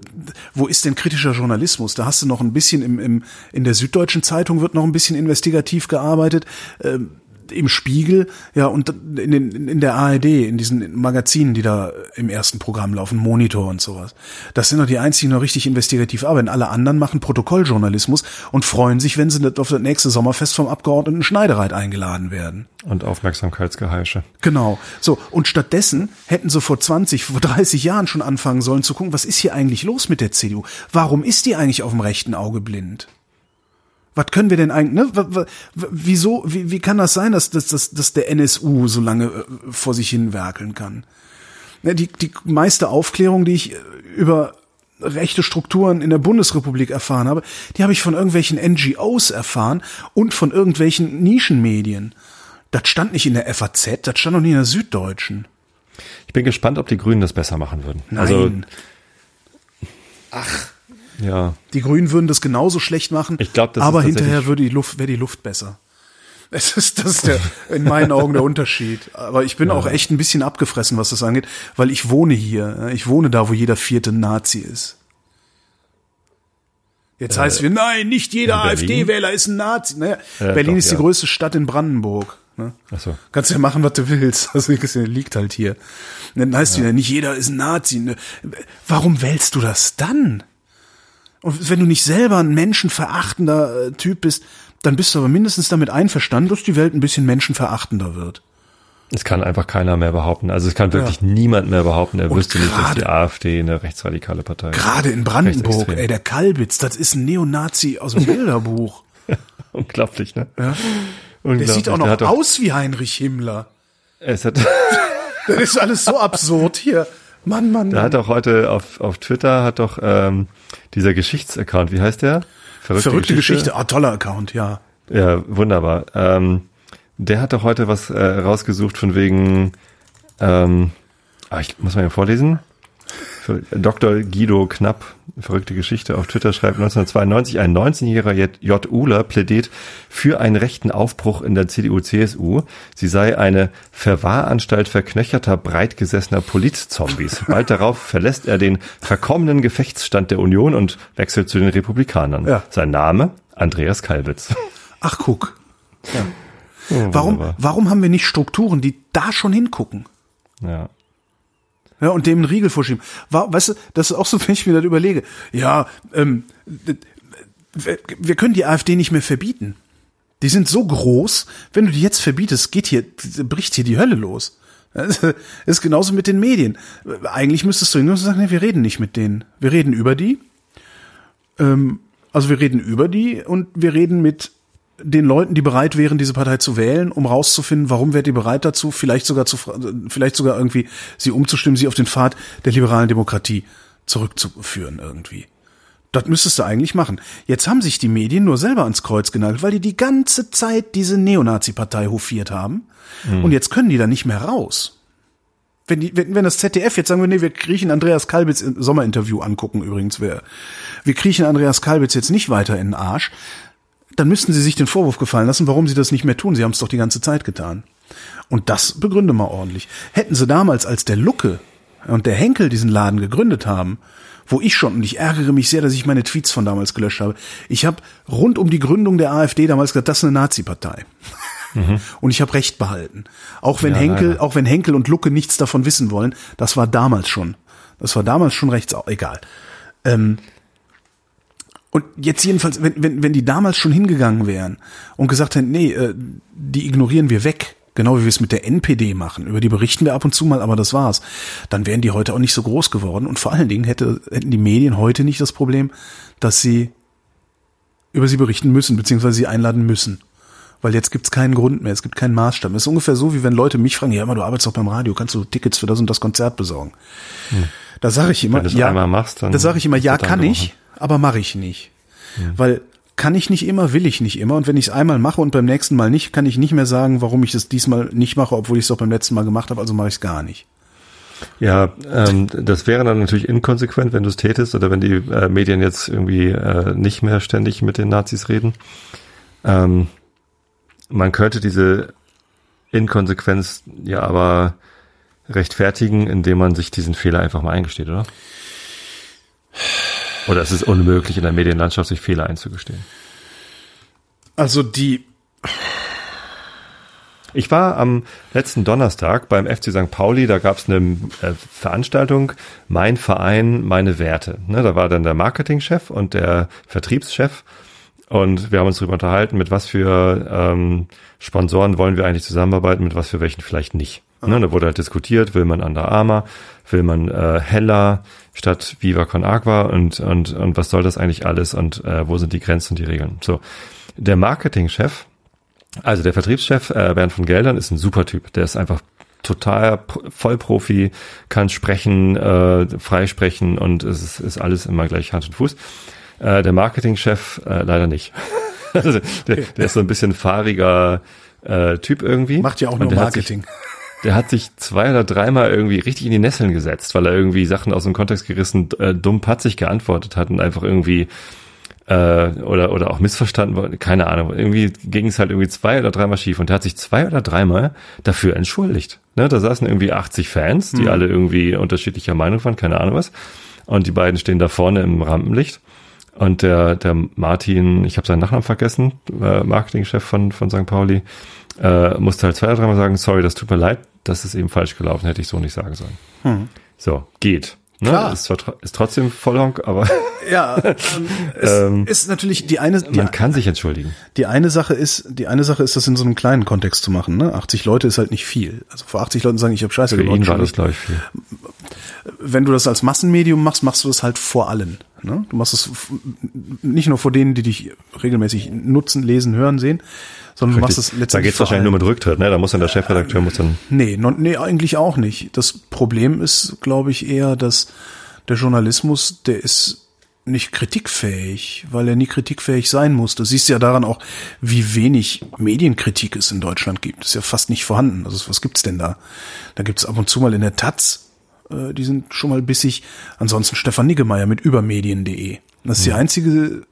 wo ist denn kritischer Journalismus? Da hast du noch ein bisschen im, im, in der Süddeutschen Zeitung wird noch ein bisschen investigativ gearbeitet. Ähm, im Spiegel, ja, und in, den, in der ARD, in diesen Magazinen, die da im ersten Programm laufen, Monitor und sowas. Das sind doch die einzigen, die noch richtig investigativ arbeiten. Alle anderen machen Protokolljournalismus und freuen sich, wenn sie auf das nächste Sommerfest vom Abgeordneten Schneidereit eingeladen werden.
Und Aufmerksamkeitsgeheische.
Genau. So, und stattdessen hätten sie vor 20, vor 30 Jahren schon anfangen sollen zu gucken, was ist hier eigentlich los mit der CDU? Warum ist die eigentlich auf dem rechten Auge blind? Was können wir denn eigentlich, ne? Wieso, wie, wie kann das sein, dass, dass, dass, dass der NSU so lange äh, vor sich hin werkeln kann? Ne, die, die meiste Aufklärung, die ich äh, über rechte Strukturen in der Bundesrepublik erfahren habe, die habe ich von irgendwelchen NGOs erfahren und von irgendwelchen Nischenmedien. Das stand nicht in der FAZ, das stand auch nicht in der Süddeutschen.
Ich bin gespannt, ob die Grünen das besser machen würden.
Nein.
Also, ja.
die Grünen würden das genauso schlecht machen,
Ich glaub, das ist
aber hinterher würde die Luft, wäre die Luft besser. Es ist, das ist der, in meinen Augen der Unterschied. Aber ich bin auch echt ein bisschen abgefressen, was das angeht, weil ich wohne hier. Ich wohne da, wo jeder vierte Nazi ist. Jetzt heißt es wir, nein, nicht jeder? AfD-Wähler ist ein Nazi. Naja,
Ja,
Berlin
doch,
ist die
ja.
größte Stadt in Brandenburg. Ne?
Ach so.
Kannst ja machen, was du willst. Also liegt halt hier. Und Dann heißt wieder, nicht jeder ist ein Nazi. Warum wählst du das dann? Und wenn du nicht selber ein menschenverachtender äh, Typ bist, dann bist du aber mindestens damit einverstanden, dass die Welt ein bisschen menschenverachtender wird.
Es kann einfach keiner mehr behaupten. Also es kann wirklich niemand mehr behaupten, er
Und
wüsste nicht, dass die AfD eine rechtsradikale Partei ist.
Gerade in Brandenburg, ey, der Kalbitz, das ist ein Neonazi aus dem Bilderbuch.
Unglaublich, ne?
Ja. Der
Unglaublich.
sieht auch
Der
noch aus wie Heinrich Himmler.
Es hat,
Das ist alles so absurd hier. Mann, Mann,
der
Mann.
hat doch heute auf, auf Twitter hat doch ähm, dieser Geschichtsaccount, wie heißt der?
Verrückte Geschichte. Ah, toller Account, ja.
Ja, wunderbar. Ähm, der hat doch heute was äh, rausgesucht von wegen, ähm, ah, ich muss mal hier vorlesen. Dr. Guido Knapp, verrückte Geschichte, auf Twitter schreibt 1992, ein 19-jähriger J. Uhler plädiert für einen rechten Aufbruch in der CDU-CSU. Sie sei eine Verwahranstalt verknöcherter, breitgesessener Politzombies. Bald darauf verlässt er den verkommenen Gefechtsstand der Union und wechselt zu den Republikanern.
Ja.
Sein Name? Andreas Kalbitz.
Ach, guck.
Oh,
Warum, warum haben wir nicht Strukturen, die da schon hingucken?
Ja.
Ja, und dem einen Riegel vorschieben. Wa- Weißt du, das ist auch so, wenn ich mir das überlege. Ja, ähm, wir können die AfD nicht mehr verbieten. Die sind so groß, wenn du die jetzt verbietest, geht hier, bricht hier die Hölle los. Das ist genauso mit den Medien. Eigentlich müsstest du nur sagen, nee, wir reden nicht mit denen. Wir reden über die. Ähm, also wir reden über die und wir reden mit den Leuten, die bereit wären, diese Partei zu wählen, um rauszufinden, warum wärt ihr bereit dazu, vielleicht sogar zu, vielleicht sogar irgendwie sie umzustimmen, sie auf den Pfad der liberalen Demokratie zurückzuführen irgendwie. Das müsstest du eigentlich machen. Jetzt haben sich die Medien nur selber ans Kreuz genagelt, weil die die ganze Zeit diese Neonazi-Partei hofiert haben. Mhm. Und jetzt können die da nicht mehr raus. Wenn, die, wenn, wenn das ZDF jetzt sagen wir, nee, wir kriechen Andreas Kalbitz im Sommerinterview angucken übrigens, wir, wir kriechen Andreas Kalbitz jetzt nicht weiter in den Arsch, dann müssten sie sich den Vorwurf gefallen lassen, warum sie das nicht mehr tun. Sie haben es doch die ganze Zeit getan. Und das begründe mal ordentlich. Hätten sie damals, als der Lucke und der Henkel diesen Laden gegründet haben, wo ich schon, und ich ärgere mich sehr, dass ich meine Tweets von damals gelöscht habe, ich habe rund um die Gründung der AfD damals gesagt, das ist eine Nazi-Partei. Mhm. Und ich habe Recht behalten. Auch wenn ja, Henkel, leider. auch wenn Henkel und Lucke nichts davon wissen wollen, das war damals schon. Das war damals schon rechts, egal. Ähm, und jetzt jedenfalls, wenn, wenn, wenn die damals schon hingegangen wären und gesagt hätten, nee, äh, die ignorieren wir weg, genau wie wir es mit der NPD machen, über die berichten wir ab und zu mal, aber das war's, dann wären die heute auch nicht so groß geworden. Und vor allen Dingen hätte, hätten die Medien heute nicht das Problem, dass sie über sie berichten müssen, beziehungsweise sie einladen müssen. Weil jetzt gibt's keinen Grund mehr, es gibt keinen Maßstab. Es ist ungefähr so, wie wenn Leute mich fragen, ja immer, du arbeitest doch beim Radio, kannst du Tickets für das und das Konzert besorgen? Hm. Da sage ich immer, ja, machst, da sage ich immer, ja, kann ich, aber mache ich nicht. Ja. Weil kann ich nicht immer, will ich nicht immer. Und wenn ich es einmal mache und beim nächsten Mal nicht, kann ich nicht mehr sagen, warum ich es diesmal nicht mache, obwohl ich es doch beim letzten Mal gemacht habe, also mache ich es gar nicht.
Ja, ähm, das wäre dann natürlich inkonsequent, wenn du es tätest oder wenn die äh, Medien jetzt irgendwie äh, nicht mehr ständig mit den Nazis reden. Ähm, man könnte diese Inkonsequenz ja aber rechtfertigen, indem man sich diesen Fehler einfach mal eingesteht, oder? Oder es ist unmöglich in der Medienlandschaft, sich Fehler einzugestehen?
Also die.
Ich war am letzten Donnerstag beim FC St. Pauli, da gab es eine äh, Veranstaltung, Mein Verein, meine Werte. Ne, da war dann der Marketingchef und der Vertriebschef und wir haben uns darüber unterhalten, mit was für ähm, Sponsoren wollen wir eigentlich zusammenarbeiten, mit was für welchen vielleicht nicht. Ne, da wurde halt diskutiert, will man Under Armour, will man äh, Hella statt Viva Con Agua und, und, und was soll das eigentlich alles und äh, wo sind die Grenzen und die Regeln. So, der Marketingchef, also der Vertriebschef äh, Bernd von Geldern ist ein super Typ, der ist einfach total Vollprofi, kann sprechen, äh, freisprechen und es ist, ist alles immer gleich Hand und Fuß. Äh, der Marketingchef äh, leider nicht. also der, der ist so ein bisschen fahriger äh, Typ irgendwie.
Macht ja auch nur Marketing.
Der hat sich zwei oder dreimal irgendwie richtig in die Nesseln gesetzt, weil er irgendwie Sachen aus dem Kontext gerissen, äh, dumm patzig geantwortet hat und einfach irgendwie äh, oder oder auch missverstanden wurde, keine Ahnung. Irgendwie ging es halt irgendwie zwei oder dreimal schief und der hat sich zwei oder dreimal dafür entschuldigt. Ne, da saßen irgendwie 80 Fans, die mhm. alle irgendwie unterschiedlicher Meinung waren, keine Ahnung was. Und die beiden stehen da vorne im Rampenlicht. Und der, der Martin, ich habe seinen Nachnamen vergessen, äh, Marketingchef von, von St. Pauli, äh, musste halt zwei oder dreimal sagen, sorry, das tut mir leid, das ist eben falsch gelaufen, hätte ich so nicht sagen sollen. Hm. So, geht. Ne? Klar. Ist, zwar, ist trotzdem Vollhonk, aber.
Ja, ähm, es ähm, ist natürlich die eine. Die,
man kann sich entschuldigen.
Die eine Sache ist, die eine Sache ist, das in so einem kleinen Kontext zu machen. Ne? 80 Leute ist halt nicht viel. Also vor 80 Leuten sagen, ich habe Scheiße
Für gebaut. Ihn war das gleich viel.
Wenn du das als Massenmedium machst, machst du das halt vor allen. Ne? Du machst es nicht nur vor denen, die dich regelmäßig nutzen, lesen, hören, sehen, sondern du machst es letztendlich.
Da geht es wahrscheinlich nur mit Rücktritt, ne? Da muss dann der Chefredakteur muss dann.
Nee, no, nee, eigentlich auch nicht. Das Problem ist, glaube ich, eher, dass der Journalismus, der ist nicht kritikfähig, weil er nie kritikfähig sein muss. Du siehst ja daran auch, wie wenig Medienkritik es in Deutschland gibt. Das ist ja fast nicht vorhanden. Also was gibt's denn da? Da gibt's ab und zu mal in der Taz, äh, die sind schon mal bissig. Ansonsten Stefan Niggemeier mit übermedien.de. Das ist die einzige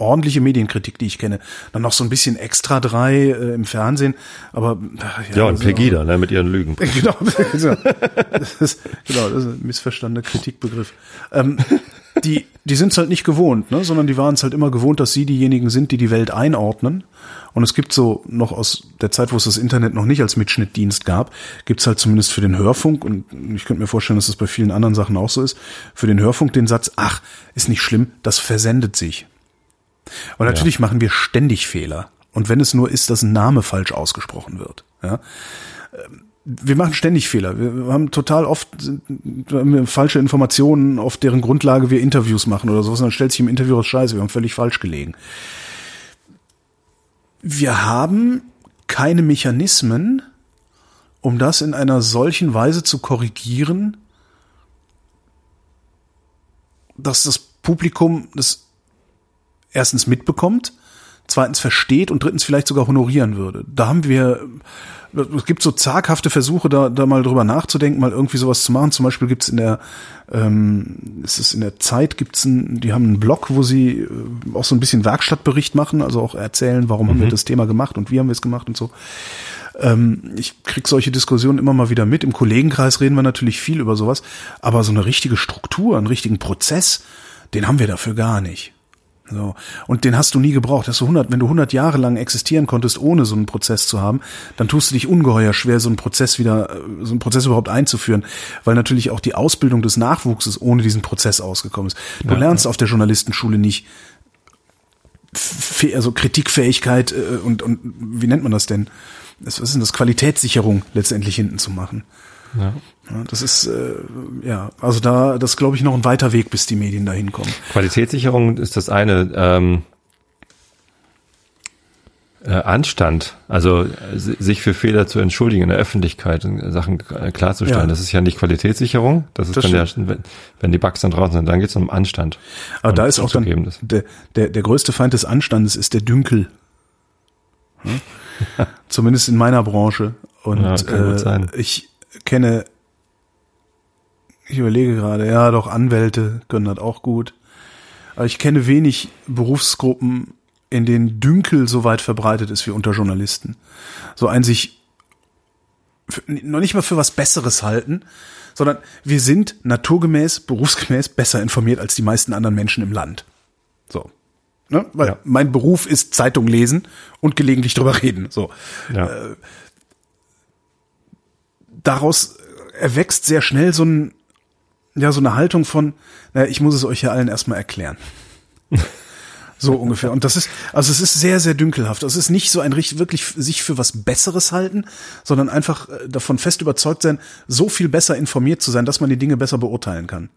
ordentliche Medienkritik, die ich kenne. Dann noch so ein bisschen extra drei äh, im Fernsehen, aber
ja, ja und also, Pegida, ne, mit ihren Lügen.
genau, das ist, genau, das ist ein missverstandener Kritikbegriff. Ähm, die, die sind es halt nicht gewohnt, ne, sondern die waren es halt immer gewohnt, dass sie diejenigen sind, die die Welt einordnen. Und es gibt so noch aus der Zeit, wo es das Internet noch nicht als Mitschnittdienst gab, gibt's halt zumindest für den Hörfunk, und ich könnte mir vorstellen, dass das bei vielen anderen Sachen auch so ist, für den Hörfunk den Satz, ach, ist nicht schlimm, das versendet sich. Und natürlich ja. machen wir ständig Fehler. Und wenn es nur ist, dass ein Name falsch ausgesprochen wird. Ja. Wir machen ständig Fehler. Wir haben total oft wir falsche Informationen, auf deren Grundlage wir Interviews machen oder sowas. Und dann stellt sich im Interview raus, scheiße, wir haben völlig falsch gelegen. Wir haben keine Mechanismen, um das in einer solchen Weise zu korrigieren, dass das Publikum das erstens mitbekommt, zweitens versteht und drittens vielleicht sogar honorieren würde. Da haben wir, es gibt so zaghafte Versuche, da, da mal drüber nachzudenken, mal irgendwie sowas zu machen. Zum Beispiel gibt's in der, ähm, es ist in der Zeit, gibt's ein, die haben einen Blog, wo sie äh, auch so ein bisschen Werkstattbericht machen, also auch erzählen, warum haben wir das Thema gemacht und wie haben wir es gemacht und so. Ähm, ich krieg solche Diskussionen immer mal wieder mit. Im Kollegenkreis reden wir natürlich viel über sowas, aber so eine richtige Struktur, einen richtigen Prozess, den haben wir dafür gar nicht. So. Und den hast du nie gebraucht. Hast du 100, wenn du 100 Jahre lang existieren konntest, ohne so einen Prozess zu haben, dann tust du dich ungeheuer schwer, so einen Prozess wieder, äh, so einen Prozess überhaupt einzuführen, weil natürlich auch die Ausbildung des Nachwuchses ohne diesen Prozess ausgekommen ist. Du
Ja,
lernst auf der Journalistenschule nicht also Kritikfähigkeit äh, und, und wie nennt man das denn? Was ist denn das? Qualitätssicherung letztendlich hinten zu machen.
Ja.
Das ist äh, ja, also da, das glaube ich noch ein weiter Weg, bis die Medien dahin kommen.
Qualitätssicherung ist das eine. Ähm, äh, Anstand, also äh, si- sich für Fehler zu entschuldigen in der Öffentlichkeit, äh, Sachen äh, klarzustellen,
Ja.
das ist ja nicht Qualitätssicherung, das ist
Das
dann ja, wenn, wenn die Bugs dann draußen sind, dann geht es um Anstand.
Aber
Und
da ist auch dann der, der, der größte Feind des Anstandes ist der Dünkel. Hm? Zumindest in meiner Branche. Und
Ja, kann gut
äh,
sein.
ich kenne, ich überlege gerade, ja, doch Anwälte können das auch gut. Aber ich kenne wenig Berufsgruppen, in denen Dünkel so weit verbreitet ist wie unter Journalisten. So ein sich für, noch nicht mal für was Besseres halten, sondern wir sind naturgemäß, berufsgemäß besser informiert als die meisten anderen Menschen im Land. So. Ne? Weil
Ja.
mein Beruf ist Zeitung lesen und gelegentlich drüber reden. So.
Ja.
Daraus erwächst sehr schnell so ein, ja, so eine Haltung von, naja, ich muss es euch ja allen erstmal erklären. So ungefähr. Und das ist, also es ist sehr, sehr dünkelhaft. Es ist nicht so ein richtig, wirklich sich für was Besseres halten, sondern einfach äh, davon fest überzeugt sein, so viel besser informiert zu sein, dass man die Dinge besser beurteilen kann.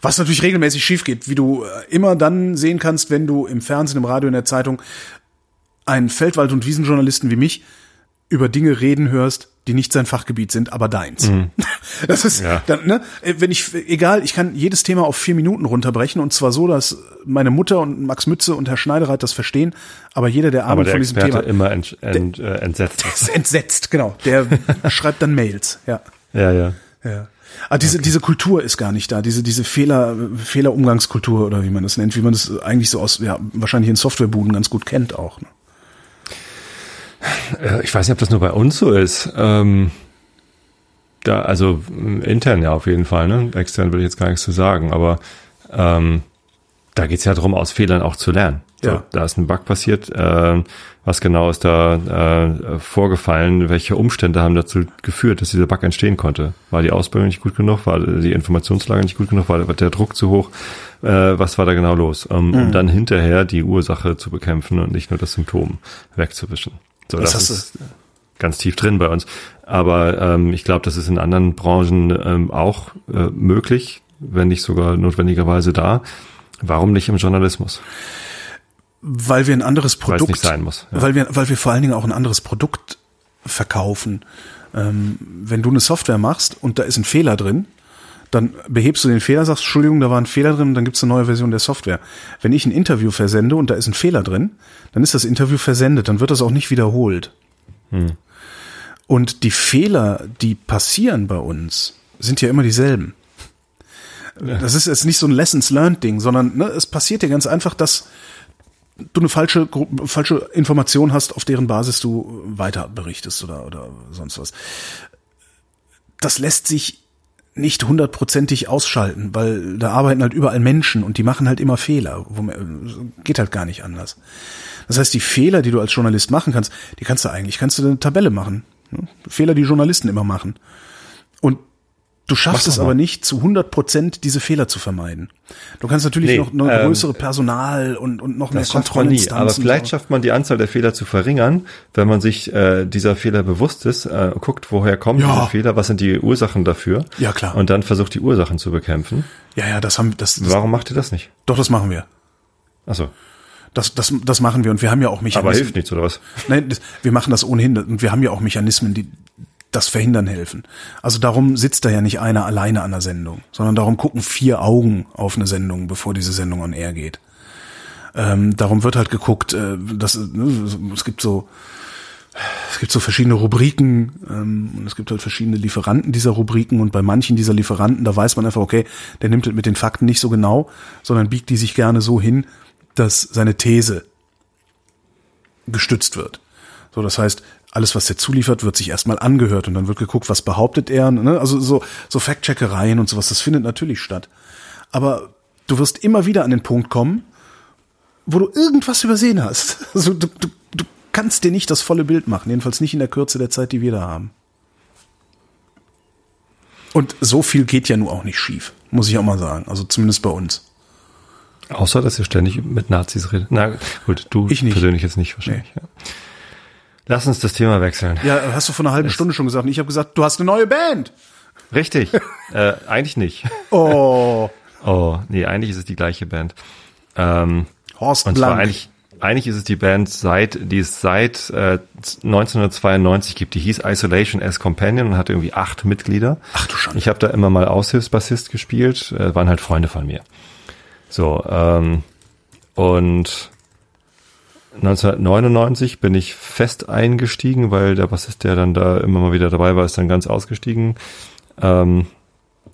Was natürlich regelmäßig schief geht, wie du äh, immer dann sehen kannst, wenn du im Fernsehen, im Radio, in der Zeitung einen Feldwald- und Wiesenjournalisten wie mich über Dinge reden hörst, die nicht sein Fachgebiet sind, aber deins. Das ist,
Ja.
dann, ne, wenn ich, egal, ich kann jedes Thema auf vier Minuten runterbrechen und zwar so, dass meine Mutter und Max Mütze und Herr Schneidereit das verstehen, aber jeder, der Ahnung
der
von diesem
Experte
Thema
immer ent, ent, äh, entsetzt ist.
ist entsetzt, genau, der schreibt dann Mails, ja.
Ja, ja.
Ja. Ah, diese, diese Kultur ist gar nicht da, diese, diese Fehler, Fehlerumgangskultur oder wie man das nennt, wie man das eigentlich so aus, ja, wahrscheinlich in Softwarebuden ganz gut kennt auch. Ne?
Äh, Ich weiß nicht, ob das nur bei uns so ist. Ähm, da, also m, intern ja auf jeden Fall, ne? Extern will ich jetzt gar nichts zu sagen, aber ähm, da geht's ja darum, aus Fehlern auch zu lernen. So,
Ja.
Da ist ein Bug passiert, äh, was genau ist da äh, vorgefallen, welche Umstände haben dazu geführt, dass dieser Bug entstehen konnte? War die Ausbildung nicht gut genug, war die Informationslage nicht gut genug, war der Druck zu hoch? Äh, was war da genau los? Um, um dann hinterher die Ursache zu bekämpfen und nicht nur das Symptom wegzuwischen. So,
Das
das,
hast du-
ist ganz tief drin bei uns. Aber ähm, ich glaube, das ist in anderen Branchen ähm, auch äh, möglich, wenn nicht sogar notwendigerweise da. Warum nicht im Journalismus?
Weil wir ein anderes Produkt,
nicht sein muss. Ja.
weil wir, weil wir vor allen Dingen auch ein anderes Produkt verkaufen. Ähm, wenn du eine Software machst und da ist ein Fehler drin, dann behebst du den Fehler, sagst, Entschuldigung, da war ein Fehler drin dann gibt's eine neue Version der Software. Wenn ich ein Interview versende und da ist ein Fehler drin, dann ist das Interview versendet, dann wird das auch nicht wiederholt. Und die Fehler, die passieren bei uns, sind ja immer dieselben. Das ist jetzt nicht so ein Lessons Learned Ding, sondern ne, es passiert dir ganz einfach, dass du eine falsche, falsche Information hast, auf deren Basis du weiter berichtest oder, oder sonst was. Das lässt sich nicht hundertprozentig ausschalten, weil da arbeiten halt überall Menschen und die machen halt immer Fehler. Man, geht halt gar nicht anders. Das heißt, die Fehler, die du als Journalist machen kannst, die kannst du eigentlich, kannst du eine Tabelle machen. Fehler, die Journalisten immer machen. Und du schaffst es
mal.
aber nicht, zu 100 Prozent diese Fehler zu vermeiden. Du kannst natürlich
Nee,
noch, noch
ähm,
größere Personal und, und noch mehr
man nie.
Kontrollinstanzen.
Aber vielleicht schafft man die Anzahl der Fehler zu verringern, wenn man sich äh, dieser Fehler bewusst ist, äh, guckt, woher kommen
Ja.
diese Fehler, was sind die Ursachen dafür.
Ja, klar.
Und dann versucht die Ursachen zu bekämpfen.
Ja, ja, das haben, das, das
Warum macht ihr das nicht?
doch, das machen wir.
Achso,
Das, das, das machen wir und wir haben ja auch Mechanismen.
aber hilft nichts, oder was?
Nein, das, wir machen das ohnehin und wir haben ja auch Mechanismen, die das Verhindern helfen. Also darum sitzt da ja nicht einer alleine an der Sendung, sondern darum gucken vier Augen auf eine Sendung, bevor diese Sendung on air geht. Ähm, darum wird halt geguckt, äh, dass, ne, es gibt so es gibt so verschiedene Rubriken ähm, und es gibt halt verschiedene Lieferanten dieser Rubriken und bei manchen dieser Lieferanten, da weiß man einfach, okay, der nimmt es mit den Fakten nicht so genau, sondern biegt die sich gerne so hin, dass seine These gestützt wird. So, das heißt, alles, was der zuliefert, wird sich erstmal angehört und dann wird geguckt, was behauptet er. Ne? Also so, so Fact-Checkereien und sowas, das findet natürlich statt. Aber du wirst immer wieder an den Punkt kommen, wo du irgendwas übersehen hast. Also du, du, du kannst dir nicht das volle Bild machen, jedenfalls nicht in der Kürze der Zeit, die wir da haben. Und so viel geht ja nur auch nicht schief, muss ich auch mal sagen. Also zumindest bei uns.
Außer, dass ihr ständig mit Nazis redet. Na gut, du persönlich jetzt nicht wahrscheinlich. Ja. Lass uns das Thema wechseln.
Ja, hast du vor einer halben Stunde schon gesagt. Und ich habe gesagt, du hast eine neue Band.
Richtig. äh, eigentlich nicht.
Oh,
Oh, nee, eigentlich ist es die gleiche Band. Ähm,
Horst
und zwar
Blank.
eigentlich, eigentlich ist es die Band seit, die es seit äh, 1992 gibt. Die hieß Isolation as Companion und hatte irgendwie acht Mitglieder.
Ach du Schande.
Ich habe da immer mal Aushilfsbassist gespielt, äh, waren halt Freunde von mir. So, ähm, und 1999 bin ich fest eingestiegen, weil der Bassist, der dann da immer mal wieder dabei war, ist dann ganz ausgestiegen. Ähm,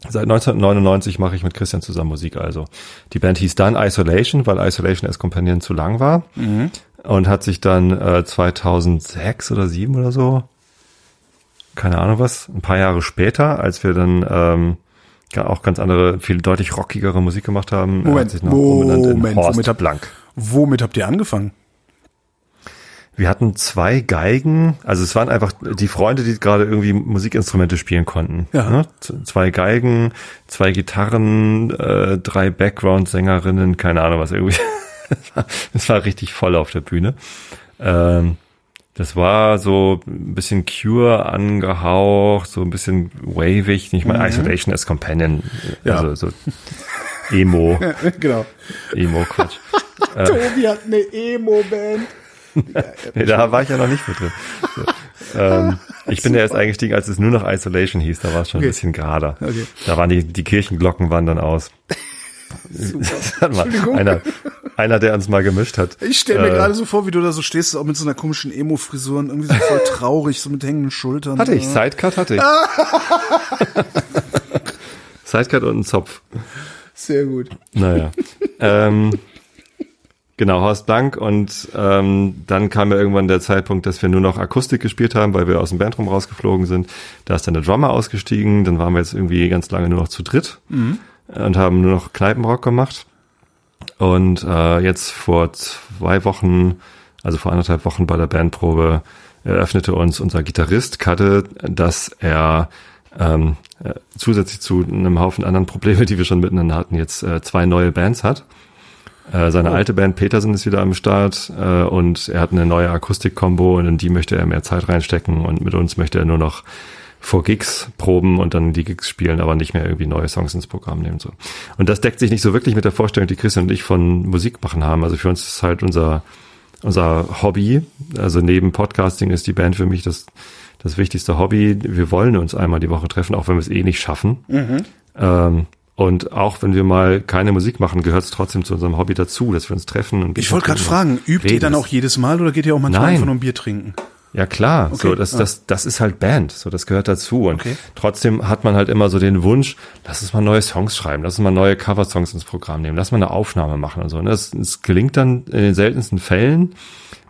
seit 1999 mache ich mit Christian zusammen Musik also. Die Band hieß dann Isolation, weil Isolation as Companion zu lang war. Und hat sich dann äh, 2006 oder 2007 oder so, keine Ahnung was, ein paar Jahre später, als wir dann ähm, auch ganz andere, viel deutlich rockigere Musik gemacht haben,
Moment,
hat sich noch umbenannt in
Moment,
Horst
womit hab-
Blank.
Womit habt ihr angefangen?
Wir hatten zwei Geigen, also es waren einfach die Freunde, die gerade irgendwie Musikinstrumente spielen konnten.
Ja.
Ne? Zwei Geigen, zwei Gitarren, äh, drei Background-Sängerinnen, keine Ahnung was irgendwie. Es war richtig voll auf der Bühne. Ähm, das war so ein bisschen Cure angehaucht, so ein bisschen wavig, nicht mal Isolation as Companion,
Ja.
also so Emo,
genau.
Emo-Quatsch.
Tobi hat eine Emo-Band.
Nee, da war ich ja noch nicht mit drin. So. Ähm, ich bin ja erst eingestiegen, als es nur noch Isolation hieß, da war es schon
Okay.
ein bisschen gerader.
Okay.
Da waren die, die Kirchenglocken waren dann aus. Mal einer, einer, der uns mal gemischt hat.
Ich stelle mir
äh,
gerade so vor, wie du da so stehst, auch mit so einer komischen Emo-Frisur und irgendwie so voll traurig, so mit hängenden Schultern.
Hatte ich, Sidecut hatte ich. Sidecut und einen Zopf.
Sehr gut.
Naja. ähm, genau, Horst Blank und ähm, dann kam ja irgendwann der Zeitpunkt, dass wir nur noch Akustik gespielt haben, weil wir aus dem Bandroom rausgeflogen sind. Da ist dann der Drummer ausgestiegen, dann waren wir jetzt irgendwie ganz lange nur noch zu dritt und haben nur noch Kneipenrock gemacht. Und äh, jetzt vor zwei Wochen, also vor anderthalb Wochen bei der Bandprobe, eröffnete uns unser Gitarrist Kadde, dass er ähm, äh, zusätzlich zu einem Haufen anderen Probleme, die wir schon miteinander hatten, jetzt äh, zwei neue Bands hat. Äh, seine alte Band Petersen ist wieder am Start äh, und er hat eine neue Akustik-Kombo und in die möchte er mehr Zeit reinstecken und mit uns möchte er nur noch vor Gigs proben und dann die Gigs spielen, aber nicht mehr irgendwie neue Songs ins Programm nehmen. So. Und das deckt sich nicht so wirklich mit der Vorstellung, die Christian und ich von Musik machen haben. Also für uns ist halt unser, unser Hobby, also neben Podcasting ist die Band für mich das, das wichtigste Hobby. Wir wollen uns einmal die Woche treffen, auch wenn wir es eh nicht schaffen. Ähm, und auch wenn wir mal keine Musik machen, gehört es trotzdem zu unserem Hobby dazu, dass wir uns treffen. Und
Ich wollte gerade fragen, übt ihr
reden.
dann auch jedes Mal oder geht ihr auch manchmal
Nein.
einfach nur ein Bier trinken?
Ja klar,
Okay,
so das,
ja.
das, das ist halt Band, so das gehört dazu. Und
Okay.
trotzdem hat man halt immer so den Wunsch, lass uns mal neue Songs schreiben, lass uns mal neue Cover-Songs ins Programm nehmen, lass mal eine Aufnahme machen und so. Und das, das gelingt dann in den seltensten Fällen.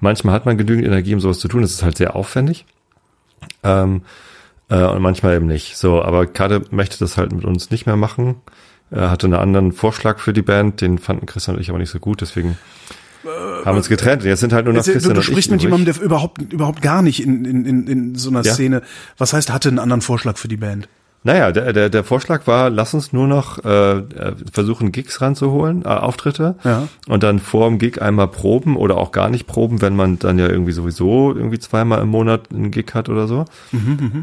Manchmal hat man genügend Energie, um sowas zu tun. Das ist halt sehr aufwendig. Ähm, äh, und manchmal eben nicht. So, aber Kade möchte das halt mit uns nicht mehr machen. Er hatte einen anderen Vorschlag für die Band, den fanden Christian und ich aber nicht so gut, deswegen haben uns getrennt. Jetzt sind halt nur noch
Jetzt, du,
Christian
du
ich
sprichst mit jemandem, der überhaupt, überhaupt gar nicht in, in, in, in so einer
Ja.
Szene. Was heißt, hatte einen anderen Vorschlag für die Band?
Naja, der, der, der Vorschlag war, lass uns nur noch äh, äh, versuchen, Gigs ranzuholen, äh, Auftritte.
Ja.
Und dann vor dem Gig einmal proben oder auch gar nicht proben, wenn man dann ja irgendwie sowieso irgendwie zweimal im Monat einen Gig hat oder so.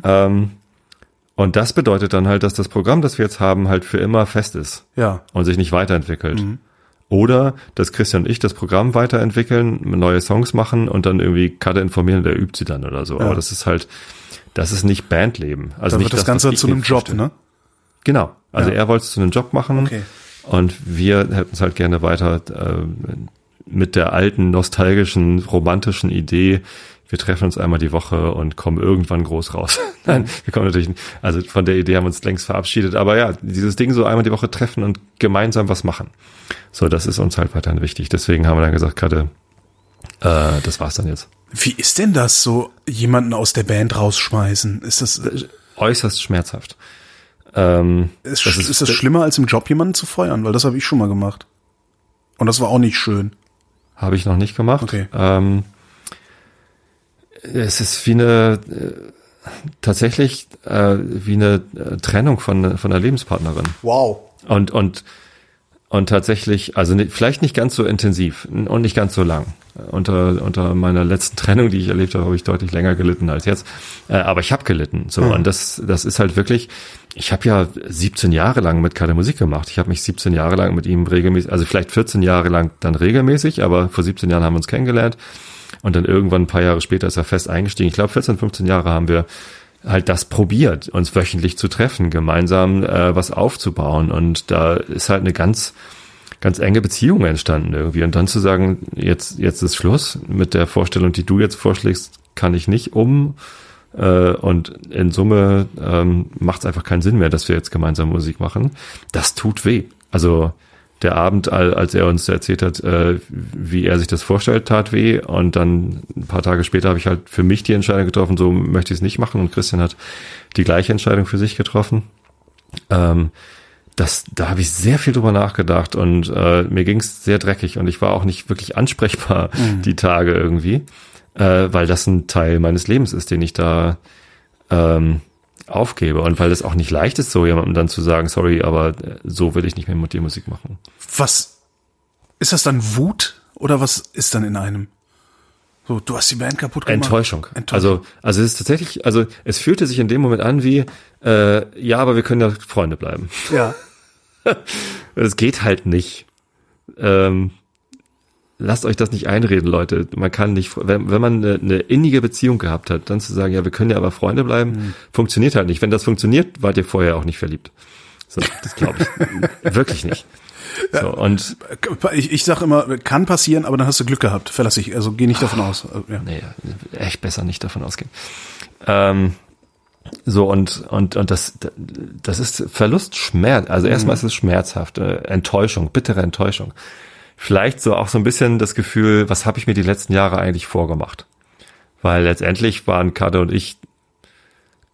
ähm, und das bedeutet dann halt, dass das Programm, das wir jetzt haben, halt für immer fest ist
Ja.
und sich nicht weiterentwickelt. Oder dass Christian und ich das Programm weiterentwickeln, neue Songs machen und dann irgendwie Kader informieren, der übt sie dann oder so.
Ja.
Aber das ist halt, das ist nicht Bandleben. Also
Dann
nicht
wird das
was
Ganze zu einem Job,
vorstelle.
ne?
Genau. Also
Ja.
er wollte es zu einem Job machen
Okay.
und wir hätten es halt gerne weiter äh, mit der alten, nostalgischen, romantischen Idee, wir treffen uns einmal die Woche und kommen irgendwann groß raus. Nein, wir kommen natürlich, also von der Idee haben wir uns längst verabschiedet, aber ja, dieses Ding so einmal die Woche treffen und gemeinsam was machen. So, das ist uns halt weiterhin wichtig. Deswegen haben wir dann gesagt, gerade, äh, das war's dann jetzt.
Wie ist denn das so, jemanden aus der Band rausschmeißen? Ist das,
Äußerst schmerzhaft. Ähm,
ist,
das
ist,
ist-
das schlimmer als im Job jemanden zu feuern? Weil das habe ich schon mal gemacht. Und das war auch nicht schön.
Habe ich noch nicht gemacht.
Okay.
Ähm, es ist wie eine äh, tatsächlich äh, wie eine äh, Trennung von von der Lebenspartnerin
Wow.
und und und tatsächlich also nicht, vielleicht nicht ganz so intensiv und nicht ganz so lang. Unter unter meiner letzten Trennung, die ich erlebt habe, habe ich deutlich länger gelitten als jetzt. Äh, aber ich habe gelitten. So und das das ist halt wirklich. Ich habe ja 17 Jahre lang mit keine Musik gemacht. Ich habe mich 17 Jahre lang mit ihm regelmäßig, also vielleicht 14 Jahre lang dann regelmäßig, aber vor 17 Jahren haben wir uns kennengelernt. Und dann irgendwann ein paar Jahre später ist er fest eingestiegen. Ich glaube, 14, 15 Jahre haben wir halt das probiert, uns wöchentlich zu treffen, gemeinsam äh, was aufzubauen. Und da ist halt eine ganz, ganz enge Beziehung entstanden irgendwie. Und dann zu sagen, jetzt, jetzt ist Schluss mit der Vorstellung, die du jetzt vorschlägst, kann ich nicht um. Äh, und in Summe ähm, macht es einfach keinen Sinn mehr, dass wir jetzt gemeinsam Musik machen. Das tut weh. Also der Abend, al- als er uns erzählt hat, äh, wie er sich das vorstellt, tat weh. Und dann ein paar Tage später habe ich halt für mich die Entscheidung getroffen, so möchte ich es nicht machen. Und Christian hat die gleiche Entscheidung für sich getroffen. Ähm, das, da habe ich sehr viel drüber nachgedacht und äh, mir ging es sehr dreckig und ich war auch nicht wirklich ansprechbar die Tage irgendwie, äh, weil das ein Teil meines Lebens ist, den ich da ähm, aufgebe und weil es auch nicht leicht ist, so jemandem dann zu sagen, sorry, aber äh, so will ich nicht mehr mit dir Musik machen.
Was, ist das dann Wut? Oder was ist dann in einem? So, du hast die Band kaputt gemacht.
Enttäuschung.
Enttäuschung.
Also, also es ist tatsächlich, also es fühlte sich in dem Moment an wie, äh, ja, aber wir können ja Freunde bleiben.
Ja.
Es geht halt nicht. Ähm, lasst euch das nicht einreden, Leute. Man kann nicht, wenn, wenn man eine, eine innige Beziehung gehabt hat, dann zu sagen, ja, wir können ja aber Freunde bleiben,
Mhm.
funktioniert halt nicht. Wenn das funktioniert, wart ihr vorher auch nicht verliebt. So, das glaube ich wirklich nicht. So, und
Ich, ich sag immer, kann passieren, aber dann hast du Glück gehabt. Verlass ich. Also geh nicht davon aus. Also, Ja.
nee, echt besser nicht davon ausgehen. Ähm, so und und und das das ist Verlust, Schmerz. Also erstmal ist es schmerzhaft, äh, Enttäuschung, bittere Enttäuschung. Vielleicht so auch so ein bisschen das Gefühl, was habe ich mir die letzten Jahre eigentlich vorgemacht? Weil letztendlich waren Kader und ich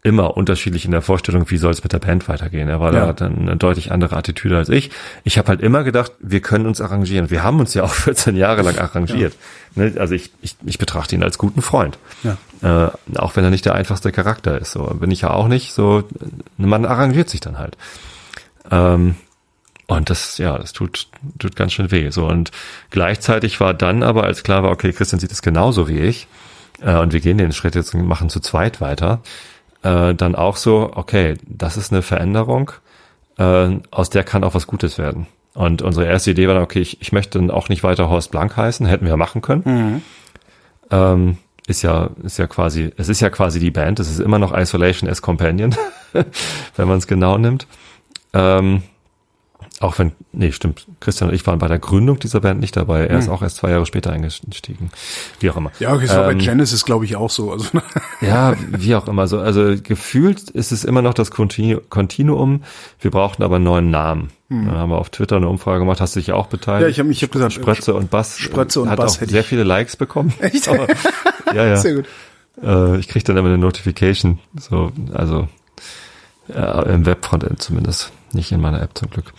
immer unterschiedlich in der Vorstellung, wie soll es mit der Band weitergehen. Er war
Ja.
da dann eine deutlich andere Attitüde als ich. Ich habe halt immer gedacht, wir können uns arrangieren. Wir haben uns ja auch 14 Jahre lang arrangiert. Ne? Also ich, ich, ich betrachte ihn als guten Freund.
Ja.
Äh, auch wenn er nicht der einfachste Charakter ist. So bin ich ja auch nicht. So man arrangiert sich dann halt. Ähm, und das, ja, das tut, tut ganz schön weh. So und gleichzeitig war dann aber, als klar war, okay, Christian sieht es genauso wie ich, äh, und wir gehen den Schritt jetzt und machen zu zweit weiter, äh, dann auch so, okay, das ist eine Veränderung, äh, aus der kann auch was Gutes werden. Und unsere erste Idee war dann, okay, ich, ich möchte dann auch nicht weiter Horst Blank heißen, hätten wir machen können. Ähm, ist ja, ist ja quasi, es ist ja quasi die Band, es ist immer noch Isolation as Companion, wenn man es genau nimmt. Ähm, auch wenn, nee, stimmt, Christian und ich waren bei der Gründung dieser Band nicht dabei. Er ist auch erst zwei Jahre später eingestiegen. Wie auch immer.
Ja, okay, das war bei
Ähm,
Genesis, glaube ich, auch so. Also,
ja, wie auch immer so. Also gefühlt ist es immer noch das Continuum. Wir brauchten aber einen neuen Namen. Dann haben wir auf Twitter eine Umfrage gemacht. Hast du dich auch beteiligt?
Ja, ich hab- ich hab gesagt,
Sprötze und Bass.
Sprötze und
hat
Bass
auch
hätte
sehr
ich-
viele Likes bekommen.
Echt?
Aber, ja, ja.
Sehr gut.
Äh, ich krieg dann immer eine Notification. So, also äh, im Webfrontend zumindest. Nicht in meiner App zum Glück.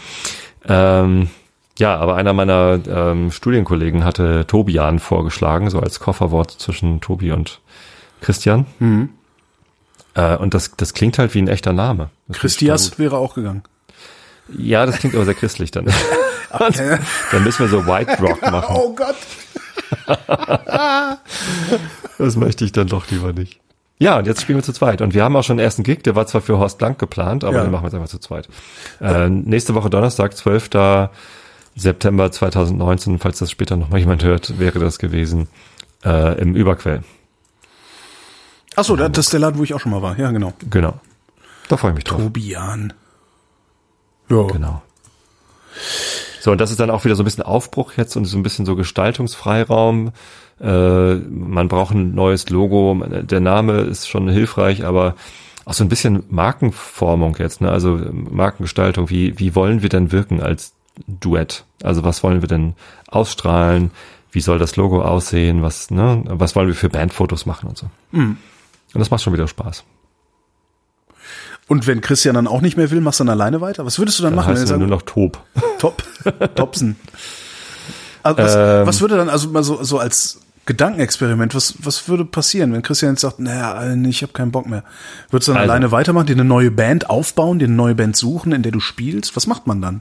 Ähm, ja, aber einer meiner ähm, Studienkollegen hatte Tobian vorgeschlagen, so als Kofferwort zwischen Tobi und Christian.
Mhm.
Äh, und das, das klingt halt wie ein echter Name. Das
Christias wäre auch gegangen.
Ja, das klingt aber sehr christlich dann. Und dann müssen wir so White Rock machen.
Oh Gott.
Das möchte ich dann doch lieber nicht. Ja, und jetzt spielen wir zu zweit. Und wir haben auch schon einen ersten Gig, der war zwar für Horst Blank geplant, aber
Ja.
den machen wir jetzt einfach zu zweit. Äh, nächste Woche Donnerstag, 12. September 2019, falls das später noch mal jemand hört, wäre das gewesen, äh, im Überquell.
Achso, das ist der Laden, wo ich auch schon mal war. Ja, genau.
Genau. Da freue ich mich drauf.
Tobian. Ja.
Genau. So, und das ist dann auch wieder so ein bisschen Aufbruch jetzt und so ein bisschen so Gestaltungsfreiraum. Äh, man braucht ein neues Logo. Der Name ist schon hilfreich, aber auch so ein bisschen Markenformung jetzt, ne? Also Markengestaltung. Wie, wie wollen wir denn wirken als Duett? Also was wollen wir denn ausstrahlen? Wie soll das Logo aussehen? Was, ne? Was wollen wir für Bandfotos machen und so?
Mhm.
Und das macht schon wieder Spaß.
Und wenn Christian dann auch nicht mehr will, machst du dann alleine weiter? Was würdest du dann,
Dann
machen?
heißt
wenn
er nur noch Top.
Top, Topsen. Also was,
Ähm.
was würde dann, also mal so, so als Gedankenexperiment, was, was würde passieren, wenn Christian jetzt sagt, naja, ich habe keinen Bock mehr? Würdest du dann
Also.
alleine weitermachen, dir eine neue Band aufbauen, dir eine neue Band suchen, in der du spielst? Was macht man dann?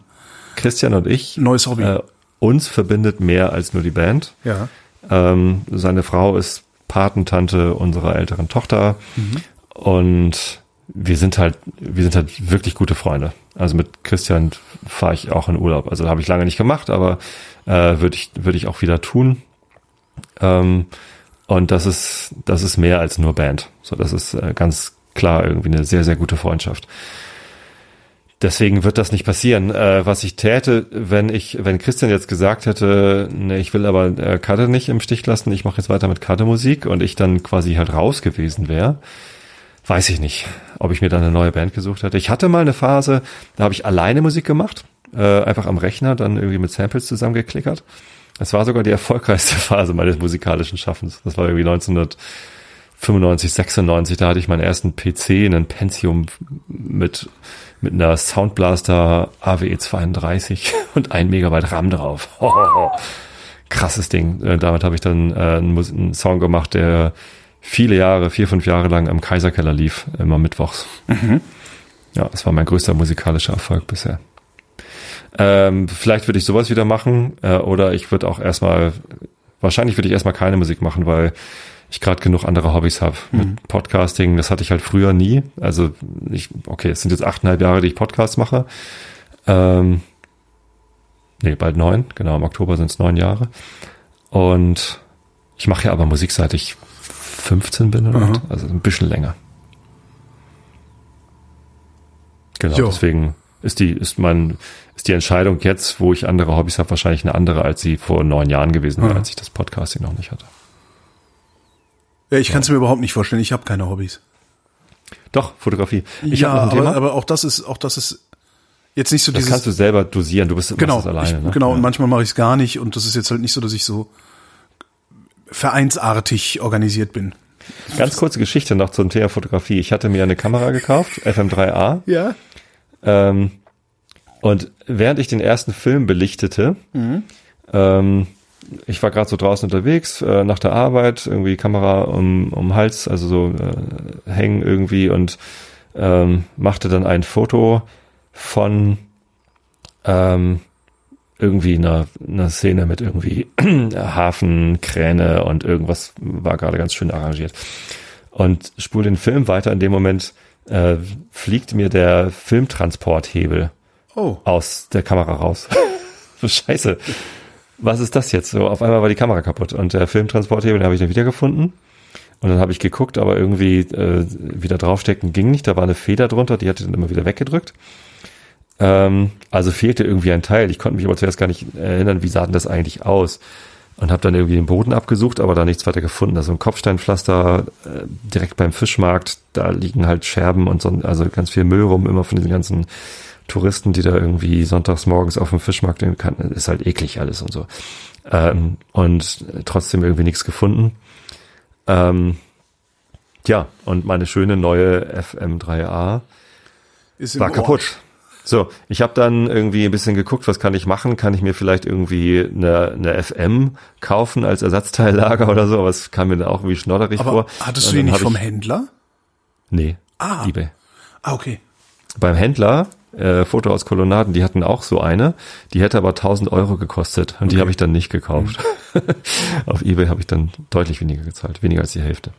Christian und ich,
Neues Hobby.
äh, uns verbindet mehr als nur die Band.
ja.
Ähm, seine Frau ist Patentante unserer älteren Tochter und wir sind halt, wir sind halt wirklich gute Freunde. Also mit Christian fahre ich auch in Urlaub. Also habe ich lange nicht gemacht, aber äh, würde ich, würde ich auch wieder tun. Ähm, und das ist, das ist mehr als nur Band. So, das ist äh, ganz klar irgendwie eine sehr, sehr gute Freundschaft. Deswegen wird das nicht passieren. Äh, was ich täte, wenn ich, wenn Christian jetzt gesagt hätte, ne, ich will aber äh, Karte nicht im Stich lassen, ich mache jetzt weiter mit Karte-Musik und ich dann quasi halt raus gewesen wäre, weiß ich nicht, ob ich mir dann eine neue Band gesucht hätte. Ich hatte mal eine Phase, da habe ich alleine Musik gemacht, äh, einfach am Rechner, dann irgendwie mit Samples zusammengeklickert. Das war sogar die erfolgreichste Phase meines musikalischen Schaffens. Das war irgendwie 1995, 96, da hatte ich meinen ersten PC, einen Pentium mit, mit einer Soundblaster AWE 32 und ein Megabyte RAM drauf. Krasses Ding. Äh, Damit habe ich dann äh, einen, Song gemacht, der viele Jahre, vier, fünf Jahre lang im Kaiserkeller lief, immer mittwochs. Ja, das war mein größter musikalischer Erfolg bisher. Ähm, vielleicht würde ich sowas wieder machen äh, oder ich würde auch erstmal, wahrscheinlich würde ich erstmal keine Musik machen, weil ich gerade genug andere Hobbys habe. Mit Podcasting, das hatte ich halt früher nie. Also ich, okay, es sind jetzt achteinhalb Jahre, die ich Podcasts mache. Ähm, nee, bald neun, genau, im Oktober sind es neun Jahre. Und ich mache ja aber Musik seit ich 15 bin oder
Aha.
was, also ein bisschen länger. Genau,
Jo.
deswegen ist die, ist mein, ist die Entscheidung jetzt, wo ich andere Hobbys habe, wahrscheinlich eine andere, als sie vor neun Jahren gewesen wäre,
Mhm.
als ich das Podcasting noch nicht hatte.
ja ich kann es mir überhaupt nicht vorstellen. Ich habe keine Hobbys.
Doch, Fotografie. Ich
ja, aber, aber auch das ist, auch das ist jetzt nicht so
das
dieses.
kannst du selber dosieren. Du bist
genau,
das alleine.
ich,
ne?
genau.
Ja.
Und manchmal mache ich es gar nicht. Und das ist jetzt halt nicht so, dass ich so vereinsartig organisiert bin.
Ganz kurze Geschichte noch zum Thema Fotografie. Ich hatte mir eine Kamera gekauft, FM3A.
Ja.
Ähm, und während ich den ersten Film belichtete, ähm, ich war gerade so draußen unterwegs, äh, nach der Arbeit, irgendwie Kamera um, um Hals, also so äh, hängen irgendwie und ähm, machte dann ein Foto von ähm, irgendwie einer, einer Szene mit irgendwie Hafen, Kräne und irgendwas war gerade ganz schön arrangiert. Und spul den Film weiter. In dem Moment äh, fliegt mir der Filmtransporthebel
Oh.
aus der Kamera raus. so scheiße. Was ist das jetzt? So, auf einmal war die Kamera kaputt und der Filmtransporthebel, den habe ich dann wiedergefunden. Und dann habe ich geguckt, aber irgendwie äh, wieder draufstecken ging nicht. Da war eine Feder drunter, die hatte dann immer wieder weggedrückt. Ähm, also fehlte irgendwie ein Teil. Ich konnte mich aber zuerst gar nicht erinnern, wie sah denn das eigentlich aus? Und habe dann irgendwie den Boden abgesucht, aber da nichts weiter gefunden. Also ein Kopfsteinpflaster äh, direkt beim Fischmarkt, da liegen halt Scherben und so, also ganz viel Müll rum, immer von diesen ganzen Touristen, die da irgendwie sonntags morgens auf dem Fischmarkt gehen kann. Ist halt eklig alles und so. Ähm, und trotzdem irgendwie nichts gefunden. Ähm, ja, und meine schöne neue FM3A
Ist
war kaputt. So, ich habe dann irgendwie ein bisschen geguckt, was kann ich machen? Kann ich mir vielleicht irgendwie eine, eine FM kaufen als Ersatzteillager oder so? Aber es kam mir da auch irgendwie schnodderig
Aber
vor.
hattest du die
dann
nicht vom
ich,
Händler?
Nee,
Ah.
eBay.
Ah, okay.
Beim Händler, äh, Foto aus Kolonnaden, die hatten auch so eine, die hätte aber 1000 Euro gekostet und die
Okay.
habe ich dann nicht gekauft. Auf eBay habe ich dann deutlich weniger gezahlt, weniger als die Hälfte.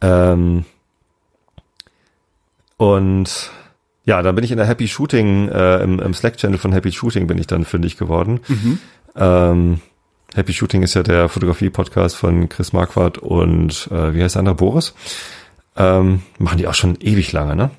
Ähm, und Ja, dann bin ich in der Happy Shooting, äh, im, im Slack-Channel von Happy Shooting bin ich dann fündig geworden.
Mhm.
Ähm, Happy Shooting ist ja der Fotografie-Podcast von Chris Marquardt und äh, wie heißt der andere, Boris? Ähm, machen die auch schon ewig lange, ne?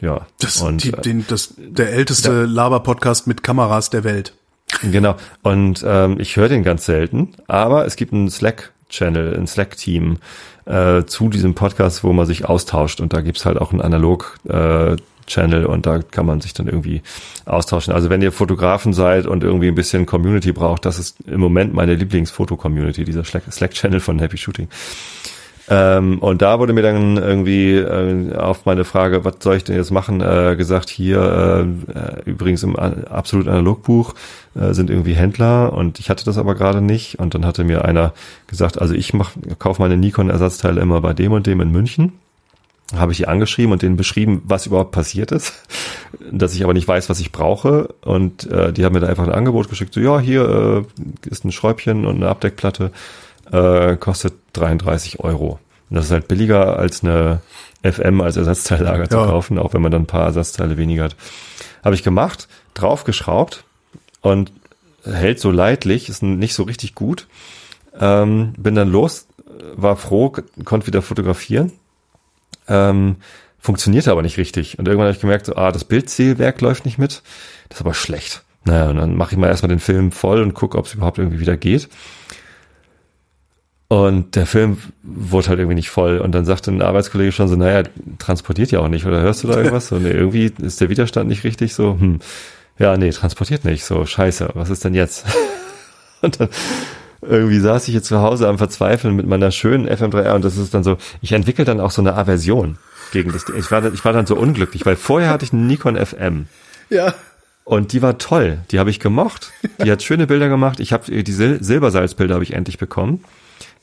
Ja.
Das,
und,
die,
äh,
den, das, der älteste Laber-Podcast mit Kameras der Welt.
Genau. Und ähm, ich höre den ganz selten, aber es gibt einen Slack-Channel, ein Slack-Team äh, zu diesem Podcast, wo man sich austauscht und da gibt's halt auch einen Analog- äh, Channel und da kann man sich dann irgendwie austauschen. Also wenn ihr Fotografen seid und irgendwie ein bisschen Community braucht, das ist im Moment meine Lieblingsfoto-Community, dieser Slack-Channel von Happy Shooting. Ähm, und da wurde mir dann irgendwie äh, auf meine Frage, was soll ich denn jetzt machen, äh, gesagt, hier äh, äh, übrigens im A- absolut Analogbuch äh, sind irgendwie Händler und ich hatte das aber gerade nicht. Und dann hatte mir einer gesagt, also ich mach, kaufe meine Nikon-Ersatzteile immer bei dem und dem in München habe ich die angeschrieben und denen beschrieben, was überhaupt passiert ist, dass ich aber nicht weiß, was ich brauche und äh, die haben mir da einfach ein Angebot geschickt, so ja, hier äh, ist ein Schräubchen und eine Abdeckplatte, äh, kostet 33 Euro. Und das ist halt billiger als eine FM als Ersatzteillager zu
Ja.
kaufen, auch wenn man dann ein paar Ersatzteile weniger hat. Habe ich gemacht, draufgeschraubt und hält so leidlich, ist nicht so richtig gut. Ähm, bin dann los, war froh, konnte wieder fotografieren ähm, funktionierte aber nicht richtig. Und irgendwann habe ich gemerkt, so, ah, das Bildzählwerk läuft nicht mit. Das ist aber schlecht. Naja, und dann mache ich mal erstmal den Film voll und gucke, ob es überhaupt irgendwie wieder geht. Und der Film wurde halt irgendwie nicht voll. Und dann sagte ein Arbeitskollege schon so, naja, transportiert ja auch nicht. Oder hörst du da irgendwas? So, nee, irgendwie ist der Widerstand nicht richtig so. Hm. Ja, nee, transportiert nicht. So, scheiße, was ist denn jetzt? und dann irgendwie saß ich jetzt zu Hause am Verzweifeln mit meiner schönen FM3R und das ist dann so, ich entwickle dann auch so eine Aversion gegen das Ding. Ich war, dann- ich war dann so unglücklich, weil vorher hatte ich eine Nikon FM
Ja.
und die war toll. Die habe ich gemocht. Die hat schöne Bilder gemacht. Ich habe die Sil Silbersalzbilder habe ich endlich bekommen.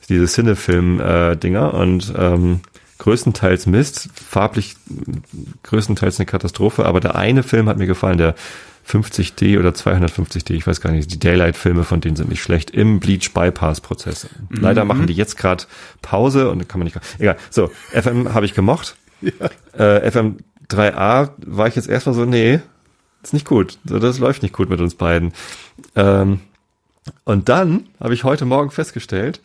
Diese Cinefilm-Dinger und ähm, größtenteils Mist, farblich größtenteils eine Katastrophe, aber der eine Film hat mir gefallen, der 50D oder 250D, ich weiß gar nicht, die Daylight-Filme von denen sind nicht schlecht, im Bleach-Bypass-Prozess. Leider machen die jetzt gerade Pause und kann man nicht, egal. So, FM habe ich gemocht. Äh, FM 3A war ich jetzt erstmal so, nee, ist nicht gut. Das läuft nicht gut mit uns beiden. Ähm, und dann habe ich heute Morgen festgestellt,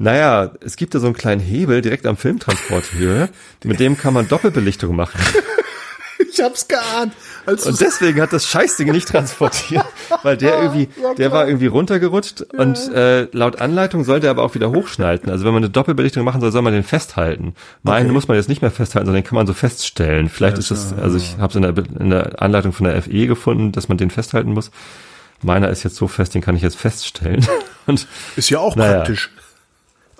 naja, es gibt da so einen kleinen Hebel direkt am Filmtransporthöhe, mit dem kann man Doppelbelichtung machen.
Ich hab's geahnt. Als
Und deswegen hat das Scheißding nicht transportiert, weil der irgendwie, der war irgendwie runtergerutscht und äh, laut Anleitung soll der aber auch wieder hochschnalten. Also wenn man eine Doppelbelichtung machen soll, soll man den festhalten. Meinen
Okay.
muss man jetzt nicht mehr festhalten, sondern den kann man so feststellen. Vielleicht ist das, also ich habe es in der, in der Anleitung von der FE gefunden, dass man den festhalten muss. Meiner ist jetzt so fest, den kann ich jetzt feststellen. Und
ist ja auch
Naja.
praktisch.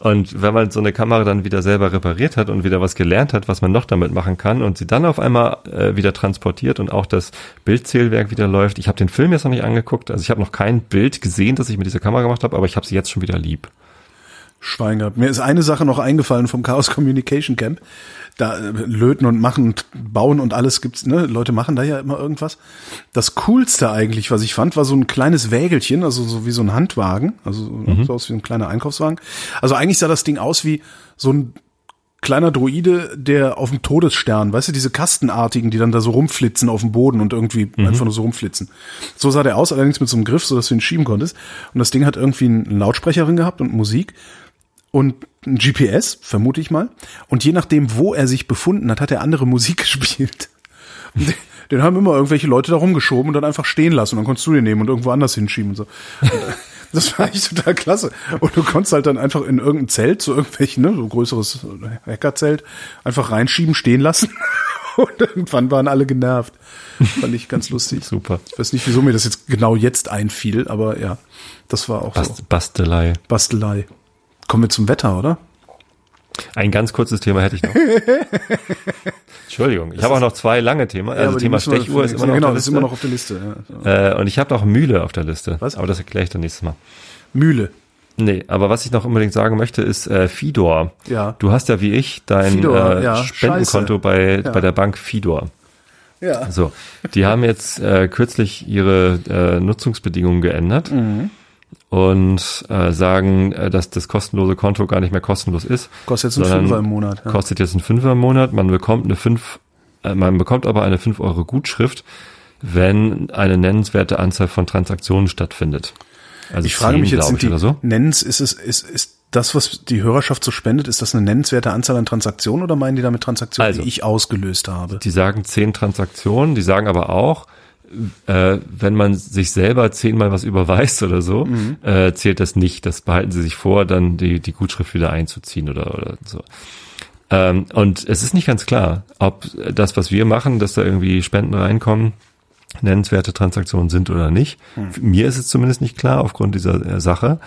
Und wenn man so eine Kamera dann wieder selber repariert hat und wieder was gelernt hat, was man noch damit machen kann und sie dann auf einmal äh, wieder transportiert und auch das Bildzählwerk wieder läuft. Ich habe den Film jetzt noch nicht angeguckt, also ich habe noch kein Bild gesehen, das ich mit dieser Kamera gemacht habe, aber ich habe sie jetzt schon wieder lieb.
Schwein gehabt. Mir ist eine Sache noch eingefallen vom Chaos Communication Camp. Da äh, löten und machen und bauen und alles gibt's, ne? Leute machen da ja immer irgendwas. Das coolste eigentlich, was ich fand, war so ein kleines Wägelchen, also so wie so ein Handwagen, also
Mhm.
so aus wie ein kleiner Einkaufswagen. Also eigentlich sah das Ding aus wie so ein kleiner Droide, der auf dem Todesstern, weißt du, diese Kastenartigen, die dann da so rumflitzen auf dem Boden und irgendwie einfach nur so rumflitzen. So sah der aus, allerdings mit so einem Griff, so dass du ihn schieben konntest. Und das Ding hat irgendwie einen Lautsprecherin gehabt und Musik und ein GPS, vermute ich mal. Und je nachdem, wo er sich befunden hat, hat er andere Musik gespielt. Und den, haben immer irgendwelche Leute da rumgeschoben und dann einfach stehen lassen. Und dann konntest du den nehmen und irgendwo anders hinschieben und so. Und, äh, das war eigentlich total klasse. Und du konntest halt dann einfach in irgendein Zelt, so irgendwelchen, ne, so größeres Hackerzelt, einfach reinschieben, stehen lassen. Und irgendwann waren alle genervt. Fand ich ganz lustig.
Super.
Ich weiß nicht, wieso mir das jetzt genau jetzt einfiel, aber ja, das war auch so.
Bast Bastelei.
Bastelei. Kommen wir zum Wetter, oder?
Ein ganz kurzes Thema hätte ich noch. Entschuldigung, ich habe auch noch zwei lange Themen. Also
aber die
Thema Stechuhr ist immer noch
genau,
auf der
das ist
Liste.
immer noch auf der Liste. Ja.
äh, und ich habe noch Mühle auf der Liste.
Was?
Aber das erkläre ich dann nächstes Mal.
Mühle.
Nee, aber was ich noch unbedingt sagen möchte, ist äh, Fidor.
Ja.
Du hast ja wie ich dein
Fidor,
äh,
ja,
Spendenkonto
scheiße.
bei,
Ja.
bei der Bank Fidor.
Ja.
So, die haben jetzt äh, kürzlich ihre äh, Nutzungsbedingungen geändert
Mhm.
Und äh, sagen, äh, dass das kostenlose Konto gar nicht mehr kostenlos ist.
Kostet jetzt ein
sondern
Fünfer im Monat. Ja.
Kostet jetzt ein Fünfer im Monat. Man bekommt eine 5 äh, man bekommt aber eine 5 Euro Gutschrift, wenn eine nennenswerte Anzahl von Transaktionen stattfindet.
Also ich frage 10, mich jetzt, sind die so? nennens, ist es, ist, ist das, was die Hörerschaft so spendet, ist das eine nennenswerte Anzahl an Transaktionen oder meinen die damit Transaktionen, also, die ich ausgelöst habe?
Die sagen zehn Transaktionen, die sagen aber auch, äh, wenn man sich selber zehnmal was überweist oder so, mhm. äh, zählt das nicht. Das behalten sie sich vor, dann die, die Gutschrift wieder einzuziehen oder, oder so. Ähm, und es ist nicht ganz klar, ob das, was wir machen, dass da irgendwie Spenden reinkommen, nennenswerte Transaktionen sind oder nicht. Mhm. Mir ist es zumindest nicht klar aufgrund dieser äh, Sache.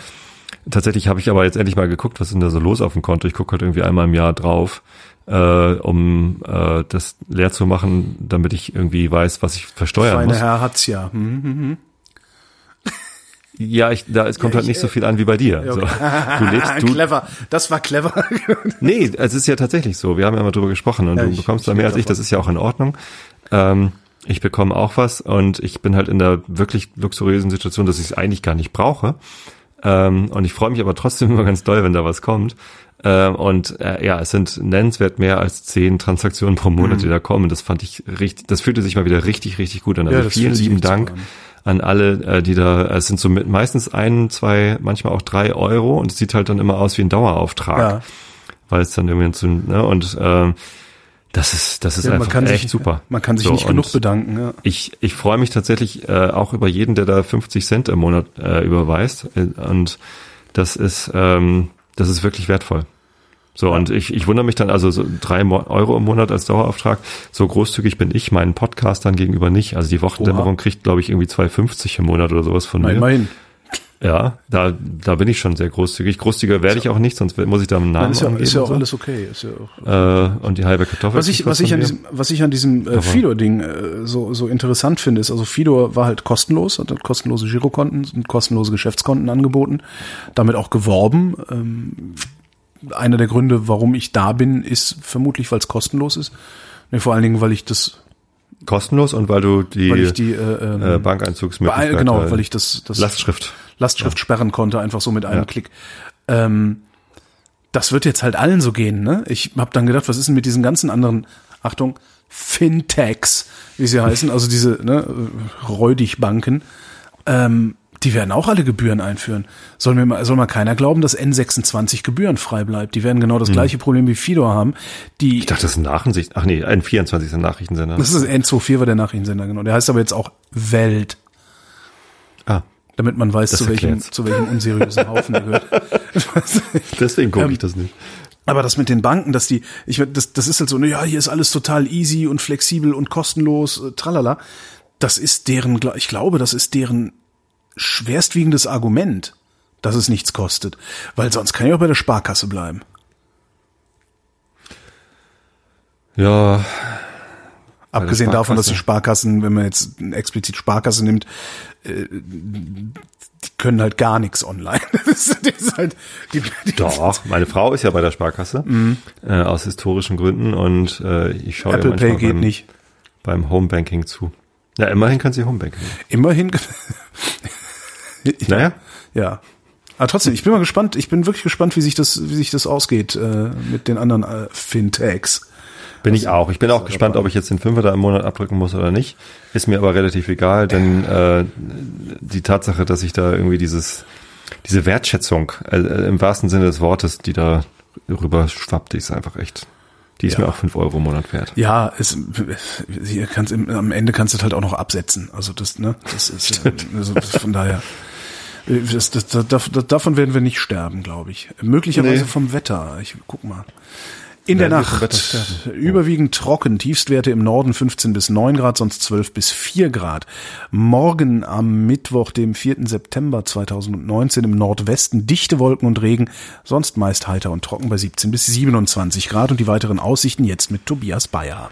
Tatsächlich habe ich aber jetzt endlich mal geguckt, was ist denn da so los auf dem Konto. Ich gucke halt irgendwie einmal im Jahr drauf, äh, um äh, das leer zu machen, damit ich irgendwie weiß, was ich versteuern Feine muss.
Herr hat's ja. Hm, hm, hm.
Ja, ich, da, es kommt ja, halt ich, nicht so viel an wie bei dir. Okay. So.
Du lebst, du, clever, das war clever.
nee, es ist ja tatsächlich so. Wir haben ja mal drüber gesprochen und ja, du bekommst da mehr als ich. Das ist ja auch in Ordnung. Ähm, ich bekomme auch was und ich bin halt in der wirklich luxuriösen Situation, dass ich es eigentlich gar nicht brauche. Ähm, und ich freue mich aber trotzdem immer ganz doll, wenn da was kommt. Ähm, und äh, ja, es sind nennenswert mehr als zehn Transaktionen pro Monat, mhm. die da kommen. Das fand ich richtig, das fühlte sich mal wieder richtig, richtig gut an. Also ja, vielen lieben Dank an alle, äh, die da, es sind so mit meistens ein, zwei, manchmal auch drei Euro und es sieht halt dann immer aus wie ein Dauerauftrag. Ja. Weil es dann irgendwie zu, ne, und ähm, das ist, das ist ja, einfach echt
sich,
super.
Man kann sich so, nicht genug bedanken. Ja.
Ich, ich freue mich tatsächlich äh, auch über jeden, der da 50 Cent im Monat äh, überweist. Und das ist, ähm, das ist wirklich wertvoll. So, ja. und ich, ich wundere mich dann, also so drei Euro im Monat als Dauerauftrag, so großzügig bin ich meinen Podcastern gegenüber nicht. Also die Wochendämmerung kriegt, glaube ich, irgendwie 2,50 im Monat oder sowas von
Nein,
mir.
Immerhin.
Ja, da, da bin ich schon sehr großzügig. Großzügiger werde ich auch nicht, sonst muss ich da einen Namen
ist ja, ist ja auch so. alles okay. Ist ja
auch äh, und die halbe Kartoffel.
Was ich, was ich an diesem, was ich an diesem äh, Fido-Ding äh, so, so interessant finde, ist, also Fido war halt kostenlos, hat kostenlose Girokonten und kostenlose Geschäftskonten angeboten, damit auch geworben. Ähm, einer der Gründe, warum ich da bin, ist vermutlich, weil es kostenlos ist. Nee, vor allen Dingen, weil ich das
kostenlos und weil du die,
weil ich die äh, ähm,
äh, Bankeinzugsmöglichkeit
genau, weil ich das, das
Lastschrift
Lastschrift ja. sperren konnte, einfach so mit einem ja. Klick. Ähm, das wird jetzt halt allen so gehen. Ne? Ich habe dann gedacht, was ist denn mit diesen ganzen anderen, Achtung, Fintechs, wie sie heißen, also diese ne, Räudigbanken, ähm, die werden auch alle Gebühren einführen. Soll mir mal, soll mal keiner glauben, dass N26 gebührenfrei bleibt. Die werden genau das hm. gleiche Problem wie Fido haben. Die,
ich dachte, das ist ein Nachrichten, ach nee, N24 ist ein Nachrichtensender.
Das ist N24 war der Nachrichtensender, genau. Der heißt aber jetzt auch Welt.
Ah
damit man weiß, zu welchem, zu welchem unseriösen Haufen er gehört.
Deswegen gucke ich das nicht.
Aber das mit den Banken, dass die, ich das, das ist halt so, ja, hier ist alles total easy und flexibel und kostenlos, äh, tralala. Das ist deren, ich glaube, das ist deren schwerstwiegendes Argument, dass es nichts kostet. Weil sonst kann ich auch bei der Sparkasse bleiben.
Ja,
Abgesehen davon, dass die Sparkassen, wenn man jetzt explizit Sparkasse nimmt, äh, die können halt gar nichts online. das
ist halt die, die Doch, meine Frau ist ja bei der Sparkasse mhm. äh, aus historischen Gründen und äh, ich schaue
Apple Pay geht
beim,
nicht
beim Homebanking zu. Ja, immerhin kann sie Homebanking.
Immerhin.
naja.
Ja. Aber trotzdem, ich bin mal gespannt. Ich bin wirklich gespannt, wie sich das, wie sich das ausgeht äh, mit den anderen äh, Fintechs.
Bin ich auch. Ich bin auch gespannt, ob ich jetzt den Fünfer da im Monat abdrücken muss oder nicht. Ist mir aber relativ egal, denn äh, die Tatsache, dass ich da irgendwie dieses diese Wertschätzung äh, im wahrsten Sinne des Wortes, die da rüber schwappt, die ist einfach echt. Die ist ja. mir auch fünf Euro im Monat wert.
Ja, es, hier kannst, am Ende kannst du halt auch noch absetzen. Also das, ne, das ist also von daher. Das, das, das, davon werden wir nicht sterben, glaube ich. Möglicherweise nee. vom Wetter. Ich guck mal. In der Nacht überwiegend trocken, Tiefstwerte im Norden 15 bis 9 Grad, sonst 12 bis 4 Grad. Morgen am Mittwoch, dem 4. September 2019 im Nordwesten dichte Wolken und Regen, sonst meist heiter und trocken bei 17 bis 27 Grad und die weiteren Aussichten jetzt mit Tobias Bayer.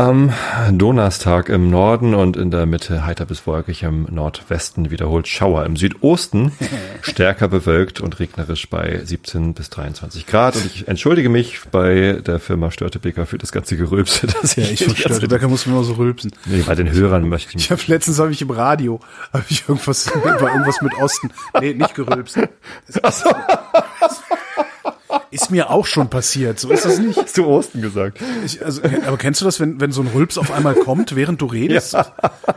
Am Donnerstag im Norden und in der Mitte heiter bis wolkig, im Nordwesten wiederholt Schauer. Im Südosten stärker bewölkt und regnerisch bei 17 bis 23 Grad. Und ich entschuldige mich bei der Firma Störtebeker für das ganze Gerülpse.
Das ja, ich von Störtebeker muss mir immer so rülpsen.
Nee, bei den Hörern möchte ich.
Ich habe letztens habe ich im Radio habe ich irgendwas war irgendwas mit Osten. Nee, nicht gerülpst. Ist mir auch schon passiert, so ist das nicht.
Hast du Osten gesagt?
Ich, also, aber kennst du das, wenn, wenn so ein Rülps auf einmal kommt, während du redest? Ja.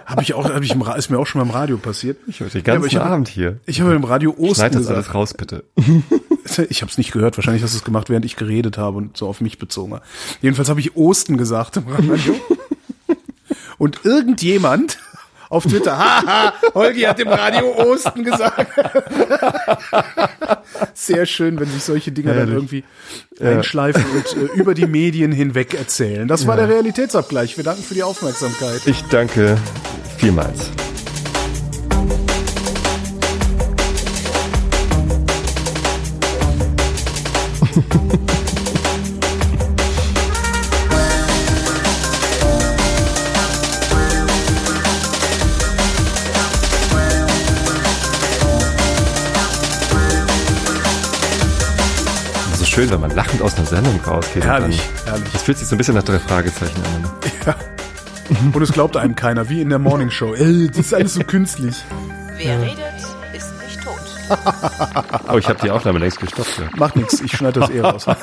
Habe ich auch, hab ich im, ist mir auch schon mal im Radio passiert.
Ich höre den ganzen
ja,
Abend hier.
Ich habe im Radio Osten
Schneid das
gesagt.
alles raus, bitte.
Ich habe es nicht gehört. Wahrscheinlich hast du es gemacht, während ich geredet habe und so auf mich bezogen. Jedenfalls habe ich Osten gesagt im Radio. und irgendjemand auf Twitter, haha, Holgi hat im Radio Osten gesagt. Sehr schön, wenn sich solche Dinge dann
Herrlich.
irgendwie einschleifen und äh, über die Medien hinweg erzählen. Das war der Realitätsabgleich. Wir danken für die Aufmerksamkeit.
Ich danke vielmals. schön, wenn man lachend aus einer Sendung rausgeht.
Herrlich,
dann,
herrlich.
Das fühlt sich so ein bisschen nach drei Fragezeichen an. Ne?
Ja. Und es glaubt einem keiner, wie in der Morning Show. Ey, das ist alles so künstlich.
Wer redet, ist nicht tot.
oh, ich habe die Aufnahme längst gestoppt. Ja.
Macht nichts, ich schneide das eh raus.